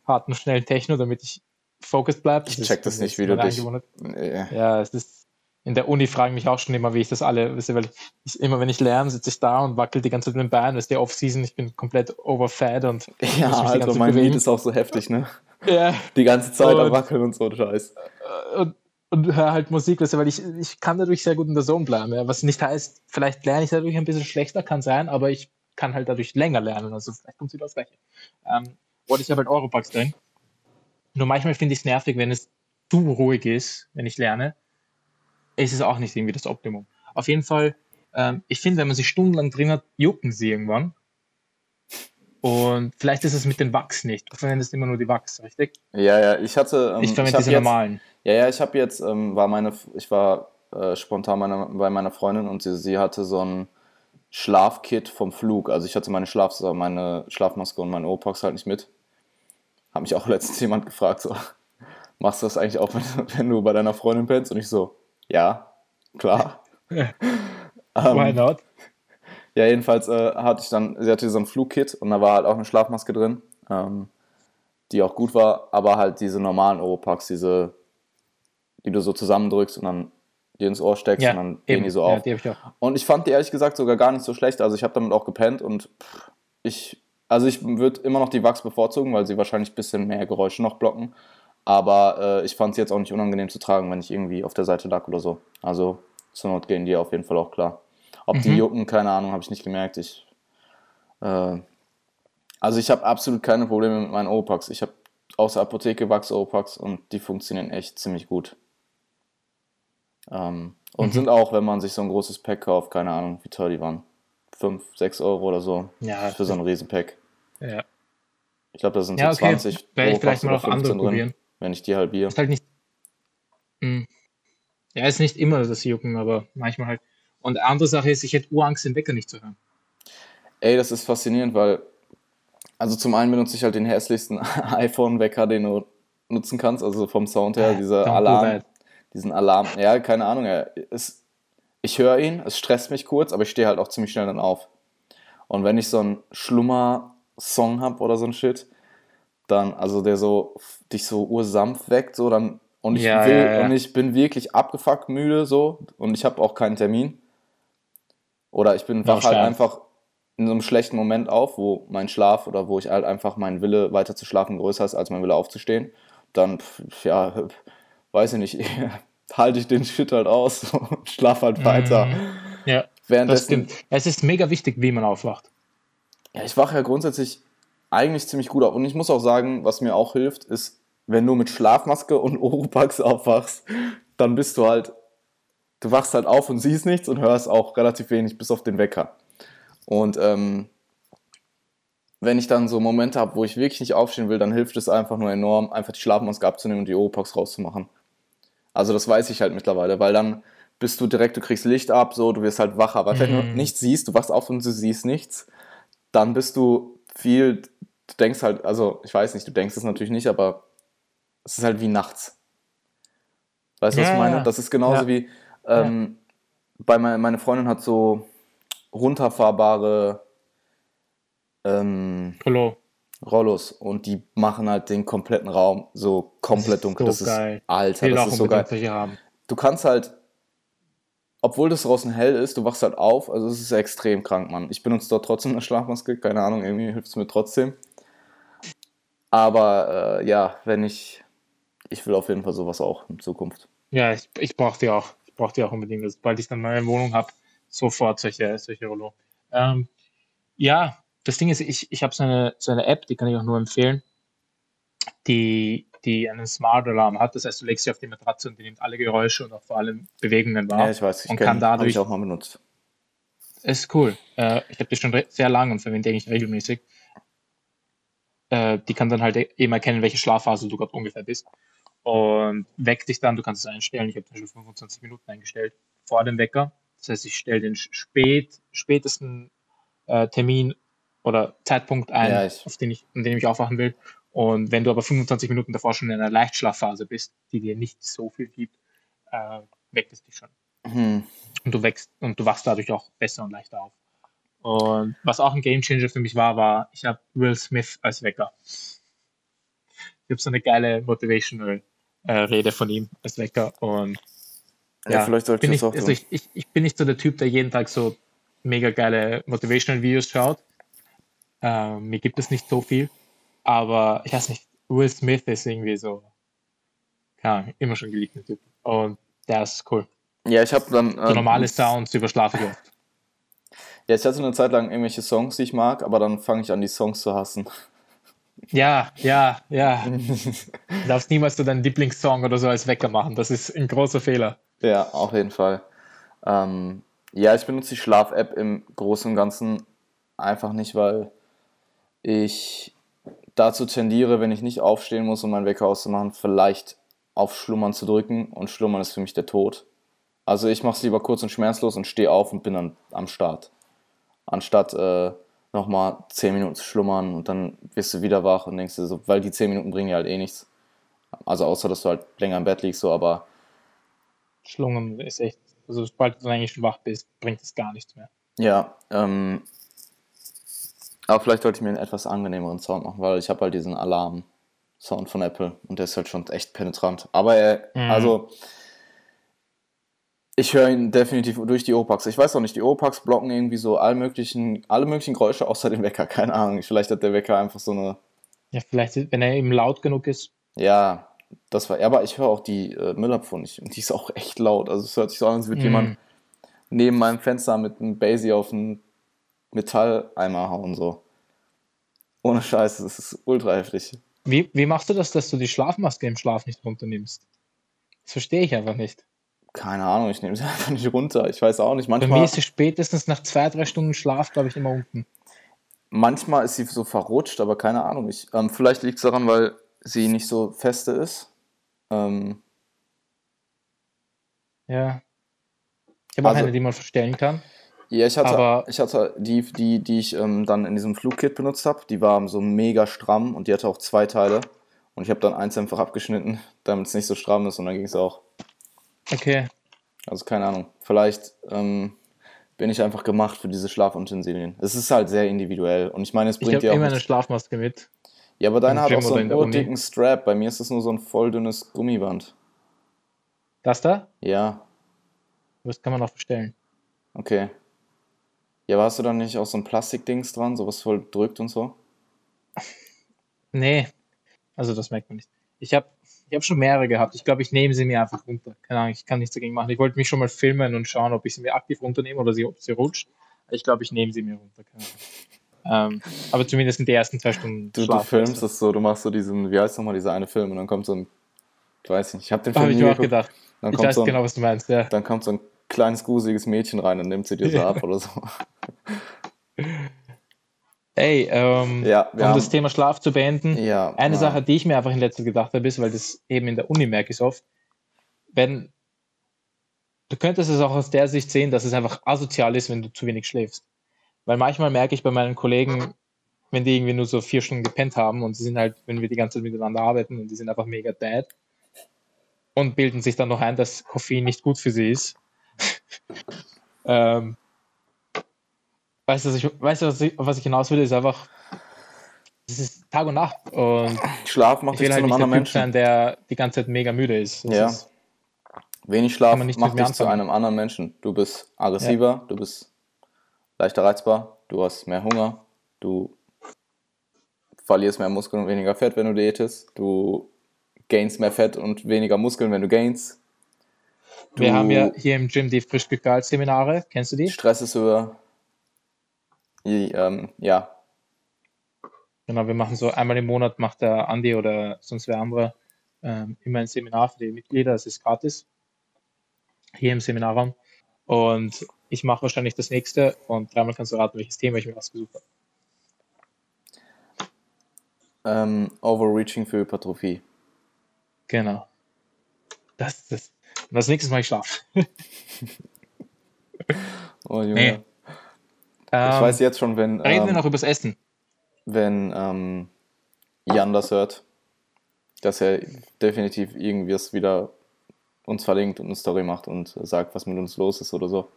harten, schnellen Techno, damit ich focused bleibe. Ich check das, nicht, wie du dich... Nee. Ja, es ist in der Uni fragen mich auch schon immer, wie ich das alle, weil ich, immer wenn ich lerne, sitze ich da und wackel die ganze Zeit mit dem Bein. Das ist die Off-Season, ich bin komplett overfed und ja, also mein Lied ist auch so heftig, ne? Ja. Die ganze Zeit und, am Wackeln und so Scheiß. Und, und höre halt Musik, weil ich, ich kann dadurch sehr gut in der Zone bleiben. Ja. Was nicht heißt, vielleicht lerne ich dadurch ein bisschen schlechter, kann sein, aber ich kann halt dadurch länger lernen. Also vielleicht kommt sie das gleiche. Ähm, und ich habe halt Europax drin. Nur manchmal finde ich es nervig, wenn es zu ruhig ist, wenn ich lerne. Ist es auch nicht irgendwie das Optimum. Auf jeden Fall, ähm, ich finde, wenn man sich stundenlang drin hat, jucken sie irgendwann. Und vielleicht ist es mit den Wachs nicht. Du verwendest immer nur die Wachs, richtig? Ja, ja, ich hatte. Ähm, ich verwende diese normalen. Ja, ja, ich habe jetzt, ähm, war meine, ich war äh, spontan meine, bei meiner Freundin und sie, sie hatte so ein Schlafkit vom Flug. Also ich hatte meine, Schlaf, meine Schlafmaske und meine Opax halt nicht mit. Hat mich auch letztens jemand gefragt, so, machst du das eigentlich auch, wenn, du bei deiner Freundin pennst? Und ich so, ja, klar. ähm, Why not? Ja, jedenfalls äh, hatte ich dann, sie hatte so ein Flugkit und da war halt auch eine Schlafmaske drin, ähm, die auch gut war, aber halt diese normalen Oropax, diese, die du so zusammendrückst und dann dir ins Ohr steckst Ja, und dann gehen die so Ja, auf. die hab ich. Und ich fand die ehrlich gesagt sogar gar nicht so schlecht. Also ich habe damit auch gepennt und pff, ich, also ich würde immer noch die Wachs bevorzugen, weil sie wahrscheinlich ein bisschen mehr Geräusche noch blocken. Aber äh, ich fand sie jetzt auch nicht unangenehm zu tragen, wenn ich irgendwie auf der Seite lag oder so. Also zur Not gehen die auf jeden Fall auch klar. Ob die Mhm. jucken, keine Ahnung, habe ich nicht gemerkt. Ich, äh, also ich habe absolut keine Probleme mit meinen Opax. Ich habe aus der Apotheke Wachs Opax und die funktionieren echt ziemlich gut. Ähm, und Mhm. sind auch, wenn man sich so ein großes Pack kauft, keine Ahnung, wie teuer die waren. 5, 6 Euro oder so Ja, für so ein Riesenpack. Ja. Ich glaube, da sind ja so okay. 20 Werde ich vielleicht mal auch andere 15 drin, probieren. wenn ich die halbiere. Ist halt nicht. Mm. Ja, ist nicht immer das Jucken, aber manchmal halt. Und eine andere Sache ist, ich hätte Urangst, den Wecker nicht zu hören. Ey, das ist faszinierend, weil, also zum einen benutze ich halt den hässlichsten iPhone-Wecker, den du nutzen kannst, also vom Sound her, Äh, dieser don't do Alarm, diesen Alarm, ja, keine Ahnung, er ist, ich höre ihn, es stresst mich kurz, aber ich stehe halt auch ziemlich schnell dann auf. Und wenn ich so einen Schlummer-Song habe oder so ein Shit, dann, also der so, dich so ursanft weckt, so, dann, und ich Ja, will, ja, ja. und ich bin wirklich abgefuckt müde, so, und ich habe auch keinen Termin. Oder ich bin wach halt einfach in so einem schlechten Moment auf, wo mein Schlaf oder wo ich halt einfach mein Wille weiter zu schlafen größer ist, als mein Wille aufzustehen, dann, pf, ja, weiß ich nicht, halte ich den Shit halt aus und schlaf halt weiter. Mhm. Ja, das stimmt. Es ist mega wichtig, wie man aufwacht. Ja, ich wache ja grundsätzlich eigentlich ziemlich gut auf. Und ich muss auch sagen, was mir auch hilft, ist, wenn du mit Schlafmaske und Oropax aufwachst, dann bist du halt, du wachst halt auf und siehst nichts und hörst auch relativ wenig, bis auf den Wecker. Und ähm, wenn ich dann so Momente habe, wo ich wirklich nicht aufstehen will, dann hilft es einfach nur enorm, einfach die Schlafmaske abzunehmen und die Oropax rauszumachen. Also das weiß ich halt mittlerweile, weil dann bist du direkt, du kriegst Licht ab, so, du wirst halt wach, aber wenn du Mhm. nichts siehst, du wachst auf und du siehst nichts, dann bist du viel, du denkst halt, also ich weiß nicht, du denkst es natürlich nicht, aber es ist halt wie nachts. Weißt du, was Ja, ich meine? ja. Das ist genauso Ja. wie, ähm, bei me meine Freundin hat so runterfahrbare ähm, Hallo. Rollos und die machen halt den kompletten Raum so komplett ist dunkel. so das geil. ist, Alter, will das auch ist so geil. Du kannst halt, obwohl das draußen hell ist, du wachst halt auf, also es ist extrem krank, Mann. Ich benutze dort trotzdem eine Schlafmaske, keine Ahnung, irgendwie hilft es mir trotzdem. Aber äh, ja, wenn ich, ich will auf jeden Fall sowas auch in Zukunft. Ja, ich, ich brauche die auch. Ich brauche die auch unbedingt. Also, Sobald ich dann meine Wohnung habe, sofort solche, solche Rollo. Ähm, ja, das Ding ist, ich, ich habe so eine, so eine App, die kann ich auch nur empfehlen, die, die einen Smart Alarm hat. Das heißt, du legst sie auf die Matratze und die nimmt alle Geräusche und auch vor allem Bewegungen wahr. Ja, ich weiß, ich und kenn- kann dadurch- ich auch mal benutzt. Ist cool. Äh, ich habe die schon sehr lang und verwende eigentlich regelmäßig. Äh, die kann dann halt e- eben erkennen, welche Schlafphase du gerade ungefähr bist. Und weckt dich dann, du kannst es einstellen. Ich habe zum Beispiel 25 Minuten eingestellt vor dem Wecker. Das heißt, ich stelle den spät, spätesten äh, Termin oder Zeitpunkt ein, Ja, auf den ich, an dem ich aufwachen will. Und wenn du aber 25 Minuten davor schon in einer Leichtschlafphase bist, die dir nicht so viel gibt, äh, weckt es dich schon Hm. und du wächst und du wachst dadurch auch besser und leichter auf. Und was auch ein Gamechanger für mich war, war, ich habe Will Smith als Wecker. Ich habe so eine geile Motivational äh, Rede von ihm als Wecker und Ja, vielleicht sollte bin ich auch also ich, ich, ich bin nicht so der Typ, der jeden Tag so mega geile Motivational Videos schaut. Ähm, mir gibt es nicht so viel, aber ich weiß nicht, Will Smith ist irgendwie so, keine Ahnung, immer schon geliebter Typ und der ist cool. Ja, ich habe dann. So ähm, normale Sounds überschlafe ich oft. Ja, ich hatte eine Zeit lang irgendwelche Songs, die ich mag, aber dann fange ich an, die Songs zu hassen. Ja, ja, ja. Du darfst niemals so deinen Lieblingssong oder so als Wecker machen. Das ist ein großer Fehler. Ja, auf jeden Fall. Ähm, ja, ich benutze die Schlaf-App im Großen und Ganzen einfach nicht, weil ich dazu tendiere, wenn ich nicht aufstehen muss, um meinen Wecker auszumachen, vielleicht auf Schlummern zu drücken und Schlummern ist für mich der Tod. Also ich mache es lieber kurz und schmerzlos und stehe auf und bin dann am Start. Anstatt äh, nochmal 10 Minuten zu schlummern und dann wirst du wieder wach und denkst dir so, weil die 10 Minuten bringen ja halt eh nichts. Also außer, dass du halt länger im Bett liegst, so, aber... Schlungen ist echt, also sobald du dann eigentlich schon wach bist, bringt es gar nichts mehr. Ja, ähm, aber vielleicht sollte ich mir einen etwas angenehmeren Sound machen, weil ich habe halt diesen Alarm-Sound von Apple und der ist halt schon echt penetrant. Aber er, mhm. also ich höre ihn definitiv durch die Opax. Ich weiß auch nicht, die Opax blocken irgendwie so alle möglichen, alle möglichen Geräusche außer dem Wecker. Keine Ahnung. Vielleicht hat der Wecker einfach so eine. Ja, vielleicht, wenn er eben laut genug ist. Ja, das war. Ja, aber ich höre auch die äh, Müllabfuhr nicht. Und die ist auch echt laut. Also es hört sich so an, als würde mm. jemand neben meinem Fenster mit einem Basie auf einen Metalleimer hauen. So. Ohne Scheiß, das ist ultra heftig. Wie, wie machst du das, dass du die Schlafmaske im Schlaf nicht runternimmst? Das verstehe ich einfach nicht. Keine Ahnung, ich nehme sie einfach nicht runter. Ich weiß auch nicht. Manchmal, Bei mir ist sie spätestens nach zwei, drei Stunden Schlaf, glaube ich, immer unten. Manchmal ist sie so verrutscht, aber keine Ahnung. Ich, ähm, vielleicht liegt es daran, weil sie nicht so feste ist. Ähm, ja. Ich habe also, auch eine, die man verstellen kann. Ja, ich hatte, aber ich hatte die, die, die ich ähm, dann in diesem Flugkit benutzt habe, die war so mega stramm und die hatte auch zwei Teile. Und ich habe dann eins einfach abgeschnitten, damit es nicht so stramm ist und dann ging es auch. Okay. Also keine Ahnung. Vielleicht ähm, bin ich einfach gemacht für diese Schlafutensilien. Es ist halt sehr individuell. Und ich meine, es bringt dir auch. Ich habe immer eine Schlafmaske mit. Ja, aber deine hat auch so einen dicken Strap. Bei mir ist es nur so ein voll dünnes Gummiband. Das da? Ja. Das kann man auch bestellen. Okay. Ja, hast du da nicht auch so ein Plastikdings dran, so was voll drückt und so? Nee. Also das merkt man nicht. Ich habe ich habe schon mehrere gehabt. Ich glaube, ich nehme sie mir einfach runter. Keine Ahnung, ich kann nichts dagegen machen. Ich wollte mich schon mal filmen und schauen, ob ich sie mir aktiv runternehme oder sie, ob sie rutscht. Ich glaube, ich nehme sie mir runter. Ähm, aber zumindest in den ersten zwei Stunden. Du, du filmst es so, du machst so diesen, wie heißt nochmal dieser eine Film und dann kommt so ein, ich weiß nicht, ich habe den Film. Habe ich mir auch gedacht. Dann ich weiß so ein, genau, was du meinst, ja. Dann kommt so ein kleines, gruseliges Mädchen rein und nimmt sie dir so ab oder so. Ey, ähm, ja, um haben, das Thema Schlaf zu beenden, ja, eine ja. Sache, die ich mir einfach in letzter gedacht habe, ist, weil das eben in der Uni merke ich oft, wenn du könntest es auch aus der Sicht sehen, dass es einfach asozial ist, wenn du zu wenig schläfst. Weil manchmal merke ich bei meinen Kollegen, wenn die irgendwie nur so vier Stunden gepennt haben und sie sind halt, wenn wir die ganze Zeit miteinander arbeiten und die sind einfach mega dead und bilden sich dann noch ein, dass Koffein nicht gut für sie ist. Ähm, weißt du, ich, weißt du was, ich, was ich hinaus will, ist einfach, es ist Tag und Nacht. Und Schlaf macht dich zu halt einem anderen Menschen. Sein, der die ganze Zeit mega müde ist. Das ja. Ist, Wenig Schlaf macht dich zu einem anderen Menschen. Du bist aggressiver, ja. du bist leichter reizbar, du hast mehr Hunger, du verlierst mehr Muskeln und weniger Fett, wenn du diätest, du gainst mehr Fett und weniger Muskeln, wenn du gainst. Du Wir haben ja hier im Gym die frisch Seminare, kennst du die? Stress ist höher, ähm, ja. Genau, wir machen so einmal im Monat macht der Andi oder sonst wer andere ähm, immer ein Seminar für die Mitglieder. Das ist gratis hier im Seminarraum. Und ich mache wahrscheinlich das nächste und dreimal kannst du raten, welches Thema ich mir ausgesucht habe. Ähm, Overreaching für Hypertrophie. Genau. Das, das, und das nächste Mal ich schlafe. oh Junge. Nee. Ähm, ich weiß jetzt schon, wenn. Reden ähm, wir noch übers Essen. Wenn ähm, Jan das hört, dass er definitiv irgendwie es wieder uns verlinkt und eine Story macht und sagt, was mit uns los ist oder so.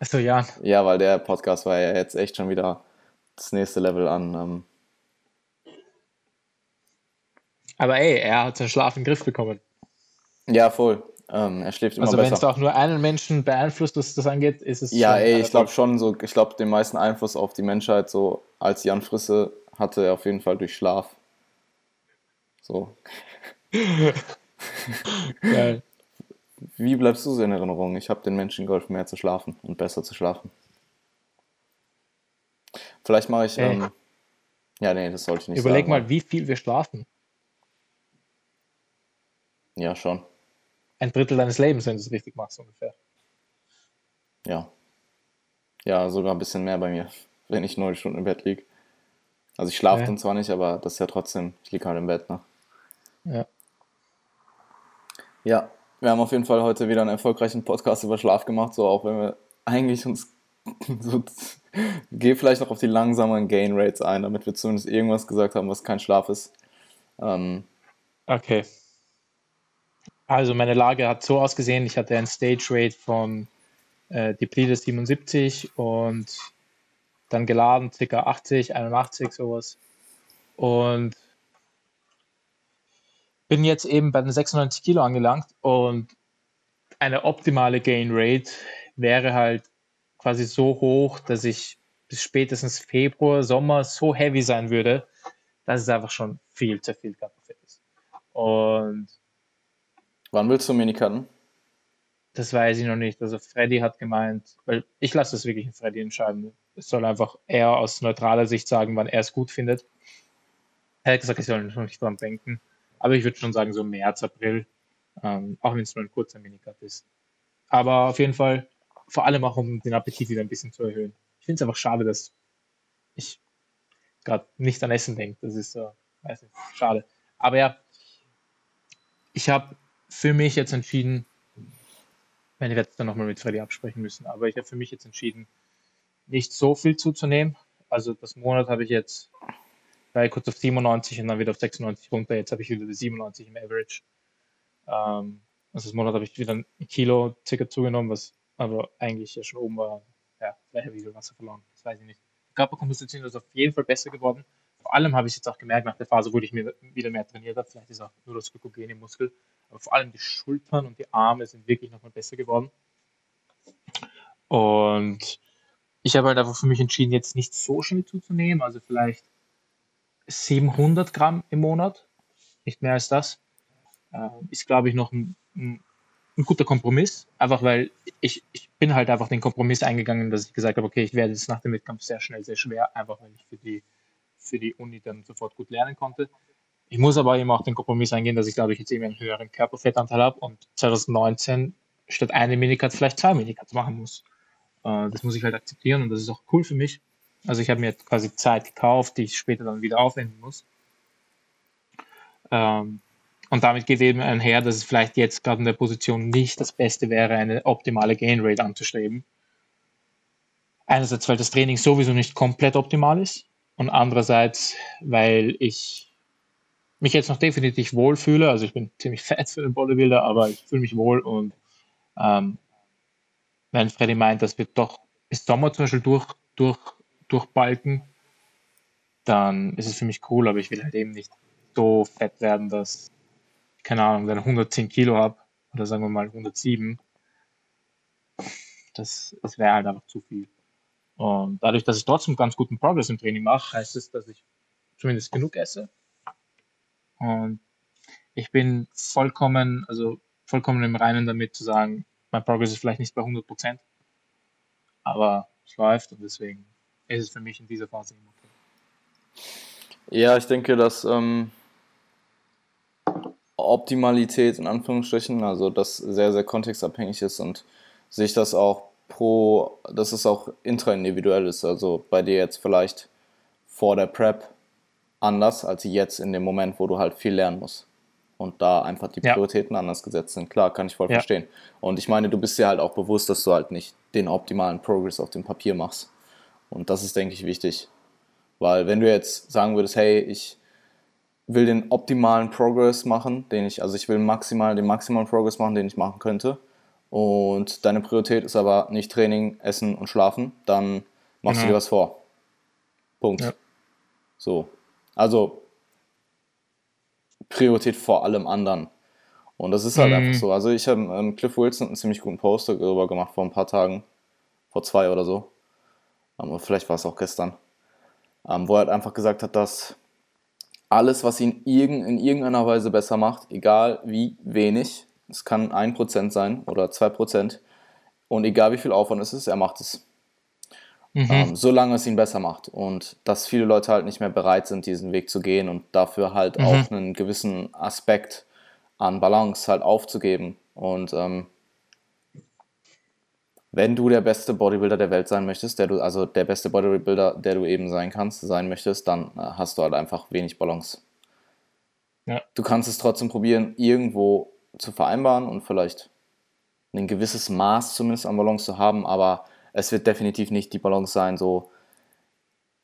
Achso, Jan. Ja, weil der Podcast war ja jetzt echt schon wieder das nächste Level an. Ähm, aber ey, er hat seinen Schlaf in den Griff bekommen. Ja, voll. Ähm, er schläft immer also. Also wenn es auch nur einen Menschen beeinflusst, was das angeht, ist es Ja, ey, ich glaube schon so, ich glaube den meisten Einfluss auf die Menschheit so als Jan Frisse hatte er auf jeden Fall durch Schlaf. So. Geil. Wie bleibst du so in Erinnerung? Ich habe den Menschen geholfen, mehr zu schlafen und besser zu schlafen. Vielleicht mache ich. Ähm, ja, nee, das sollte ich nicht Überleg sagen. mal, wie viel wir schlafen. Ja, schon. Ein Drittel deines Lebens, wenn du es richtig machst, ungefähr. Ja. Ja, sogar ein bisschen mehr bei mir, wenn ich neun Stunden im Bett liege. Also ich schlafe ja. dann zwar nicht, aber das ist ja trotzdem, ich liege halt im Bett, ne? Ja. Ja, wir haben auf jeden Fall heute wieder einen erfolgreichen Podcast über Schlaf gemacht, so auch wenn wir eigentlich uns so, geh vielleicht noch auf die langsamen Gain Rates ein, damit wir zumindest irgendwas gesagt haben, was kein Schlaf ist. Ähm, okay. Also meine Lage hat so ausgesehen, ich hatte ein Stage Rate von äh, Depleted 77 und dann geladen ca. 80, 81 sowas. Und bin jetzt eben bei den 96 Kilo angelangt und eine optimale Gain Rate wäre halt quasi so hoch, dass ich bis spätestens Februar, Sommer so heavy sein würde, dass es einfach schon viel zu viel Körperfett ist. Und wann willst du Mini cutten? Das weiß ich noch nicht. Also Freddy hat gemeint, weil ich lasse das wirklich in Freddy entscheiden. Es soll einfach er aus neutraler Sicht sagen, wann er es gut findet. Er hat gesagt, ich soll noch nicht dran denken. Aber ich würde schon sagen, so März, April. Ähm, auch wenn es nur ein kurzer Minicut ist. Aber auf jeden Fall, vor allem auch um den Appetit wieder ein bisschen zu erhöhen. Ich finde es einfach schade, dass ich gerade nicht an Essen denke. Das ist so, weiß nicht, schade. Aber ja, ich habe für mich jetzt entschieden, ich werde es dann nochmal mit Freddy absprechen müssen, aber ich habe für mich jetzt entschieden, nicht so viel zuzunehmen. Also das Monat habe ich jetzt war kurz auf 97 und dann wieder auf 96 runter. Jetzt habe ich wieder die 97 im Average. Ähm, also das Monat habe ich wieder ein Kilo circa zugenommen, was aber eigentlich ja schon oben war. Ja, vielleicht habe ich wieder Wasser verloren. Das weiß ich nicht. Die Körperkomposition ist auf jeden Fall besser geworden. Vor allem habe ich jetzt auch gemerkt nach der Phase, wo ich mir wieder mehr trainiert habe. Vielleicht ist auch nur das Glykogen im Muskel. Aber vor allem die Schultern und die Arme sind wirklich nochmal besser geworden. Und ich habe halt einfach für mich entschieden, jetzt nicht so schnell zuzunehmen. Also vielleicht 700 Gramm im Monat, nicht mehr als das. Äh, ist, glaube ich, noch ein, ein, ein, guter Kompromiss, einfach weil ich, ich bin halt einfach den Kompromiss eingegangen, dass ich gesagt habe, okay, ich werde jetzt nach dem Wettkampf sehr schnell, sehr schwer, einfach weil ich für die, für die Uni dann sofort gut lernen konnte. Ich muss aber eben auch den Kompromiss eingehen, dass ich, glaube ich, jetzt eben einen höheren Körperfettanteil habe und 2019 statt eine Minicut vielleicht zwei Minicuts machen muss. Äh, das muss ich halt akzeptieren und das ist auch cool für mich. Also ich habe mir quasi Zeit gekauft, die ich später dann wieder aufwenden muss. Ähm, und damit geht eben einher, dass es vielleicht jetzt gerade in der Position nicht das Beste wäre, eine optimale Gain Rate anzustreben. Einerseits, weil das Training sowieso nicht komplett optimal ist und andererseits, weil ich mich jetzt noch definitiv wohlfühle. Also ich bin ziemlich fett für den Bodybuilder, aber ich fühle mich wohl und ähm, wenn Freddy meint, dass wir doch bis Sommer zum Beispiel durch, durch durchbalken, dann ist es für mich cool, aber ich will halt eben nicht so fett werden, dass, keine Ahnung, ich 110 Kilo habe oder sagen wir mal 107, das, das wäre halt einfach zu viel. Und dadurch, dass ich trotzdem ganz guten Progress im Training mache, heißt es, dass ich zumindest genug esse. Und ich bin vollkommen, also vollkommen im Reinen damit zu sagen, mein Progress ist vielleicht nicht bei 100 Prozent, aber es läuft und deswegen ist es für mich in dieser Phase immer okay. Ja, ich denke, dass ähm, Optimalität in Anführungsstrichen, also das sehr, sehr kontextabhängig ist und sich das auch pro, dass es auch intraindividuell ist. Also bei dir jetzt vielleicht vor der Prep anders als jetzt in dem Moment, wo du halt viel lernen musst. Und da einfach die Prioritäten ja. anders gesetzt sind. Klar, kann ich voll ja. verstehen. Und ich meine, du bist dir halt auch bewusst, dass du halt nicht den optimalen Progress auf dem Papier machst. Und das ist, denke ich, wichtig. Weil wenn du jetzt sagen würdest, hey, ich will den optimalen Progress machen, den ich, also ich will maximal den maximalen Progress machen, den ich machen könnte. Und deine Priorität ist aber nicht Training, Essen und Schlafen, dann machst genau. du dir was vor. Punkt. Ja. So. Also Priorität vor allem anderen. Und das ist halt mhm. einfach so. Also ich habe ähm, Cliff Wilson einen ziemlich guten Poster darüber gemacht vor ein paar Tagen, vor zwei oder so ähm, vielleicht war es auch gestern, ähm, wo er halt einfach gesagt hat, dass alles, was ihn in irgendeiner Weise besser macht, egal wie wenig, es kann 1% sein oder 2%, und egal wie viel Aufwand es ist, er macht es. Mhm. Ähm, solange es ihn besser macht. Und dass viele Leute halt nicht mehr bereit sind, diesen Weg zu gehen und dafür halt mhm. auch einen gewissen Aspekt an Balance halt aufzugeben. Und ähm, wenn du der beste Bodybuilder der Welt sein möchtest, der du, also der beste Bodybuilder, der du eben sein kannst, sein möchtest, dann äh, hast du halt einfach wenig Balance. Ja. Du kannst es trotzdem probieren, irgendwo zu vereinbaren und vielleicht ein gewisses Maß zumindest an Balance zu haben, aber es wird definitiv nicht die Balance sein, so,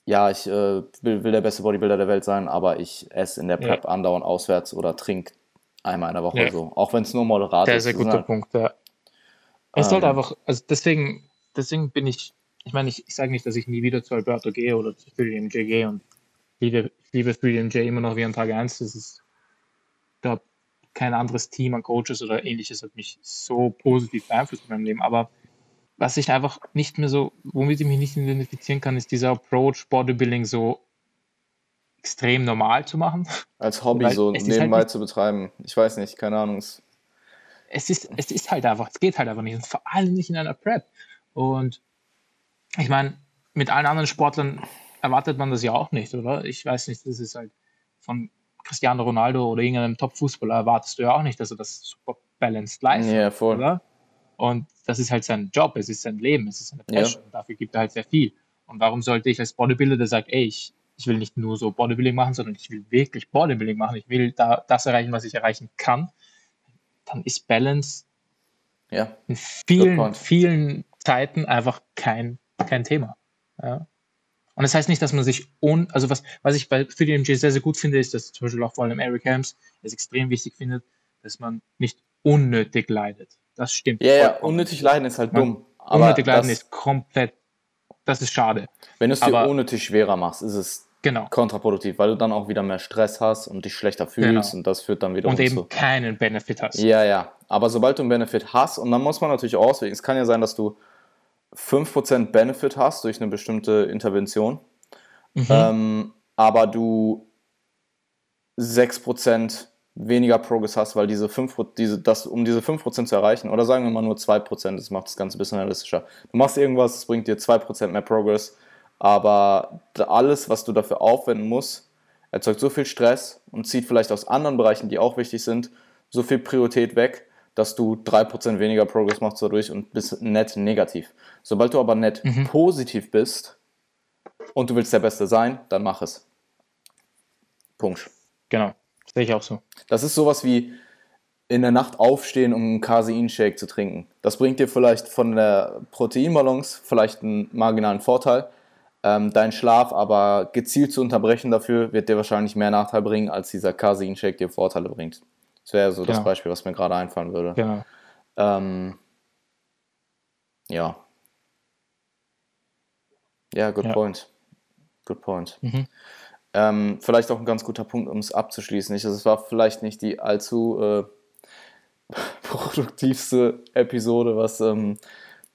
ja, ich äh, will, will, der beste Bodybuilder der Welt sein, aber ich esse in der Prep ja. andauernd auswärts oder trinke einmal in der Woche ja. so. Auch wenn es nur moderat ist. Sehr, sehr guter halt, Punkt, ja. Es sollte ähm, einfach, also deswegen, deswegen bin ich, ich meine, ich, ich sage nicht, dass ich nie wieder zu Alberto gehe oder zu 3DMJ gehe und liebe, ich liebe 3DMJ immer noch wie an Tag 1. Das ist, ich glaube, kein anderes Team an Coaches oder ähnliches hat mich so positiv beeinflusst in meinem Leben. Aber was ich einfach nicht mehr so, womit ich mich nicht identifizieren kann, ist dieser Approach, Bodybuilding so extrem normal zu machen. Als Hobby Weil so halt nebenbei halt zu betreiben. Ich weiß nicht, keine Ahnung es ist, es ist halt einfach, es geht halt einfach nicht. Und vor allem nicht in einer Prep. Und ich meine, mit allen anderen Sportlern erwartet man das ja auch nicht, oder? Ich weiß nicht, das ist halt von Cristiano Ronaldo oder irgendeinem Top-Fußballer erwartest du ja auch nicht, dass er das super balanced leistet, ja, voll. oder? Und das ist halt sein Job, es ist sein Leben, es ist seine Passion. Ja. Dafür gibt er halt sehr viel. Und warum sollte ich als Bodybuilder, der sagt, ey, ich, ich will nicht nur so Bodybuilding machen, sondern ich will wirklich Bodybuilding machen. Ich will da das erreichen, was ich erreichen kann dann ist Balance ja. in vielen, vielen Zeiten einfach kein, kein Thema. Ja. Und das heißt nicht, dass man sich un, also was, was ich bei 3DMJ sehr, sehr gut finde, ist, dass zum Beispiel auch vor allem Eric Helms es extrem wichtig findet, dass man nicht unnötig leidet. Das stimmt. Ja, ja, unnötig leiden ist halt dumm. Aber unnötig leiden ist komplett, das ist schade. Wenn du es dir unnötig schwerer machst, ist es genau. kontraproduktiv, weil du dann auch wieder mehr Stress hast und dich schlechter fühlst genau. und das führt dann wieder Und eben zu. keinen Benefit hast. Ja, ja. Aber sobald du einen Benefit hast, und dann muss man natürlich auswählen, es kann ja sein, dass du 5% Benefit hast durch eine bestimmte Intervention, mhm. ähm, aber du 6% weniger Progress hast, weil diese 5, diese, das, um diese 5% zu erreichen, oder sagen wir mal nur 2%, das macht das Ganze ein bisschen realistischer. Du machst irgendwas, es bringt dir 2% mehr Progress, aber alles, was du dafür aufwenden musst, erzeugt so viel Stress und zieht vielleicht aus anderen Bereichen, die auch wichtig sind, so viel Priorität weg, dass du 3% weniger Progress machst dadurch und bist net negativ. Sobald du aber net mhm. positiv bist und du willst der Beste sein, dann mach es. Punkt. Genau, sehe ich auch so. Das ist sowas wie in der Nacht aufstehen, um einen Casein-Shake zu trinken. Das bringt dir vielleicht von der Proteinbalance vielleicht einen marginalen Vorteil, ähm, deinen Schlaf aber gezielt zu unterbrechen dafür, wird dir wahrscheinlich mehr Nachteil bringen, als dieser Casein-Shake dir Vorteile bringt. Das wäre so das Beispiel, was mir gerade einfallen würde. Genau. Ähm, ja. Ja, good ja. point. Good point. Mhm. Ähm, vielleicht auch ein ganz guter Punkt, um es abzuschließen. Ich, es war vielleicht nicht die allzu äh, produktivste Episode, was ähm,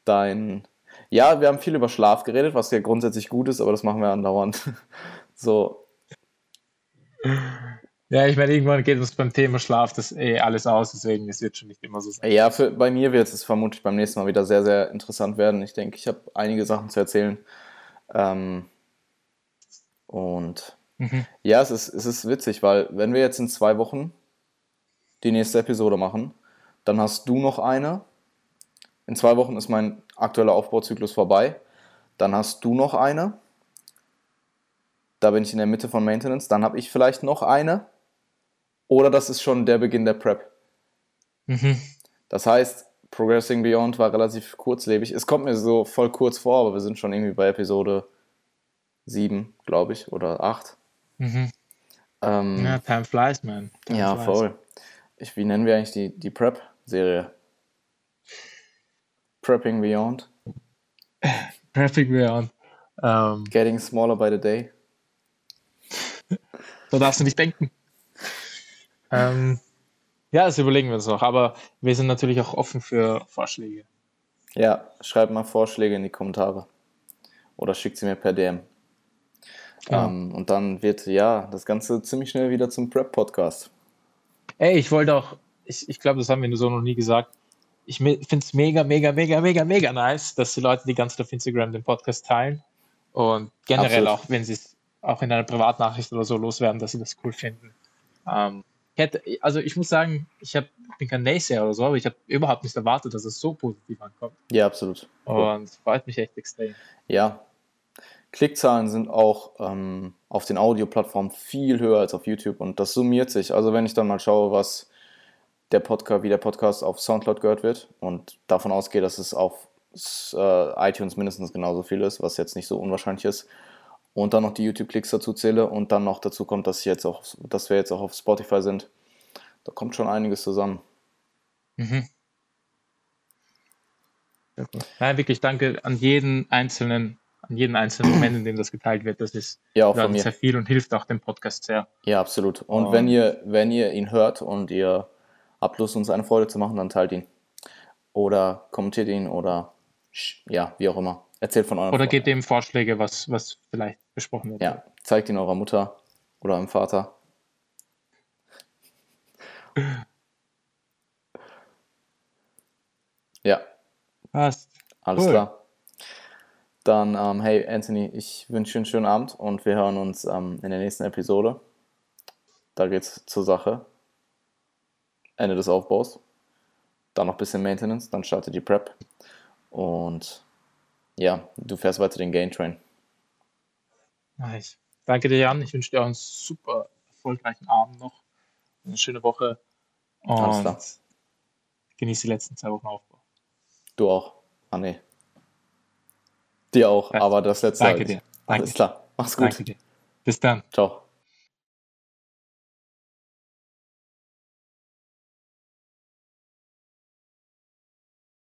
dein ja, wir haben viel über Schlaf geredet, was ja grundsätzlich gut ist, aber das machen wir andauernd. so. Ja, ich meine, irgendwann geht uns beim Thema Schlaf das eh alles aus, deswegen es wird schon nicht immer so sein. Ja, für, bei mir wird es vermutlich beim nächsten Mal wieder sehr, sehr interessant werden. Ich denke, ich habe einige Sachen zu erzählen. Ähm, und mhm. ja, es ist, es ist witzig, weil wenn wir jetzt in zwei Wochen die nächste Episode machen, dann hast du noch eine in zwei Wochen ist mein aktueller Aufbauzyklus vorbei. Dann hast du noch eine. Da bin ich in der Mitte von Maintenance. Dann habe ich vielleicht noch eine. Oder das ist schon der Beginn der Prep. Mhm. Das heißt, Progressing Beyond war relativ kurzlebig. Es kommt mir so voll kurz vor, aber wir sind schon irgendwie bei Episode 7, glaube ich, oder 8. Mhm. Ähm, ja, time flies, man. Time ja, flies. voll. Ich, wie nennen wir eigentlich die, die Prep-Serie? Prepping Beyond. Prepping Beyond. Um, Getting smaller by the day. so darfst du nicht denken. Ähm, ja, das überlegen wir uns noch, aber wir sind natürlich auch offen für Vorschläge. Ja, schreibt mal Vorschläge in die Kommentare. Oder schickt sie mir per DM. Ja. Ähm, und dann wird ja das Ganze ziemlich schnell wieder zum Prep-Podcast. Ey, ich wollte auch, ich, ich glaube, das haben wir so noch nie gesagt ich finde es mega, mega, mega, mega, mega nice, dass die Leute die ganze Zeit auf Instagram den Podcast teilen und generell Absolut. auch, wenn sie es auch in einer Privatnachricht oder so loswerden, dass sie das cool finden. Ähm, ich hätte, also ich muss sagen, ich hab, bin kein Naysayer oder so, aber ich habe überhaupt nicht erwartet, dass es so positiv ankommt. Ja, absolut. Und freut mich echt extrem. Ja. Klickzahlen sind auch ähm, auf den Audioplattformen viel höher als auf YouTube und das summiert sich. Also wenn ich dann mal schaue, was der Podcast, wie der Podcast auf Soundcloud gehört wird und davon ausgehe, dass es auf äh, iTunes mindestens genauso viel ist, was jetzt nicht so unwahrscheinlich ist, und dann noch die YouTube-Klicks dazu zähle und dann noch dazu kommt, dass, ich jetzt auch, dass wir jetzt auch auf Spotify sind, da kommt schon einiges zusammen. Mhm. Nein, wirklich danke an jeden einzelnen, an jeden einzelnen Moment, in dem das geteilt wird. Das ist ja, auch sehr viel und hilft auch dem Podcast sehr. Ja, absolut. Und, und wenn ihr, wenn ihr ihn hört und ihr habt Lust, uns eine Freude zu machen, dann teilt ihn. Oder kommentiert ihn oder ja, wie auch immer. Erzählt von eurem Oder gebt ihm Vorschläge, was, was vielleicht besprochen wird. Ja, zeigt ihn eurer Mutter oder eurem Vater. ja. Passt. Alles cool. klar. Dann, ähm, hey Anthony, ich wünsche dir einen schönen Abend und wir hören uns ähm, in der nächsten Episode. Da geht's zur Sache. Ende des Aufbaus. Dann noch ein bisschen Maintenance, dann startet die Prep. Und ja, du fährst weiter den Gain Train. Nice. Danke dir, Jan. Ich wünsche dir auch einen super erfolgreichen Abend noch. Eine schöne Woche. Und Alles klar. genieße die letzten zwei Wochen Aufbau. Du auch. Ah, nee. Dir auch, ja. aber das letzte. Danke halt. dir. Danke. Alles klar. Mach's gut. Danke dir. Bis dann. Ciao.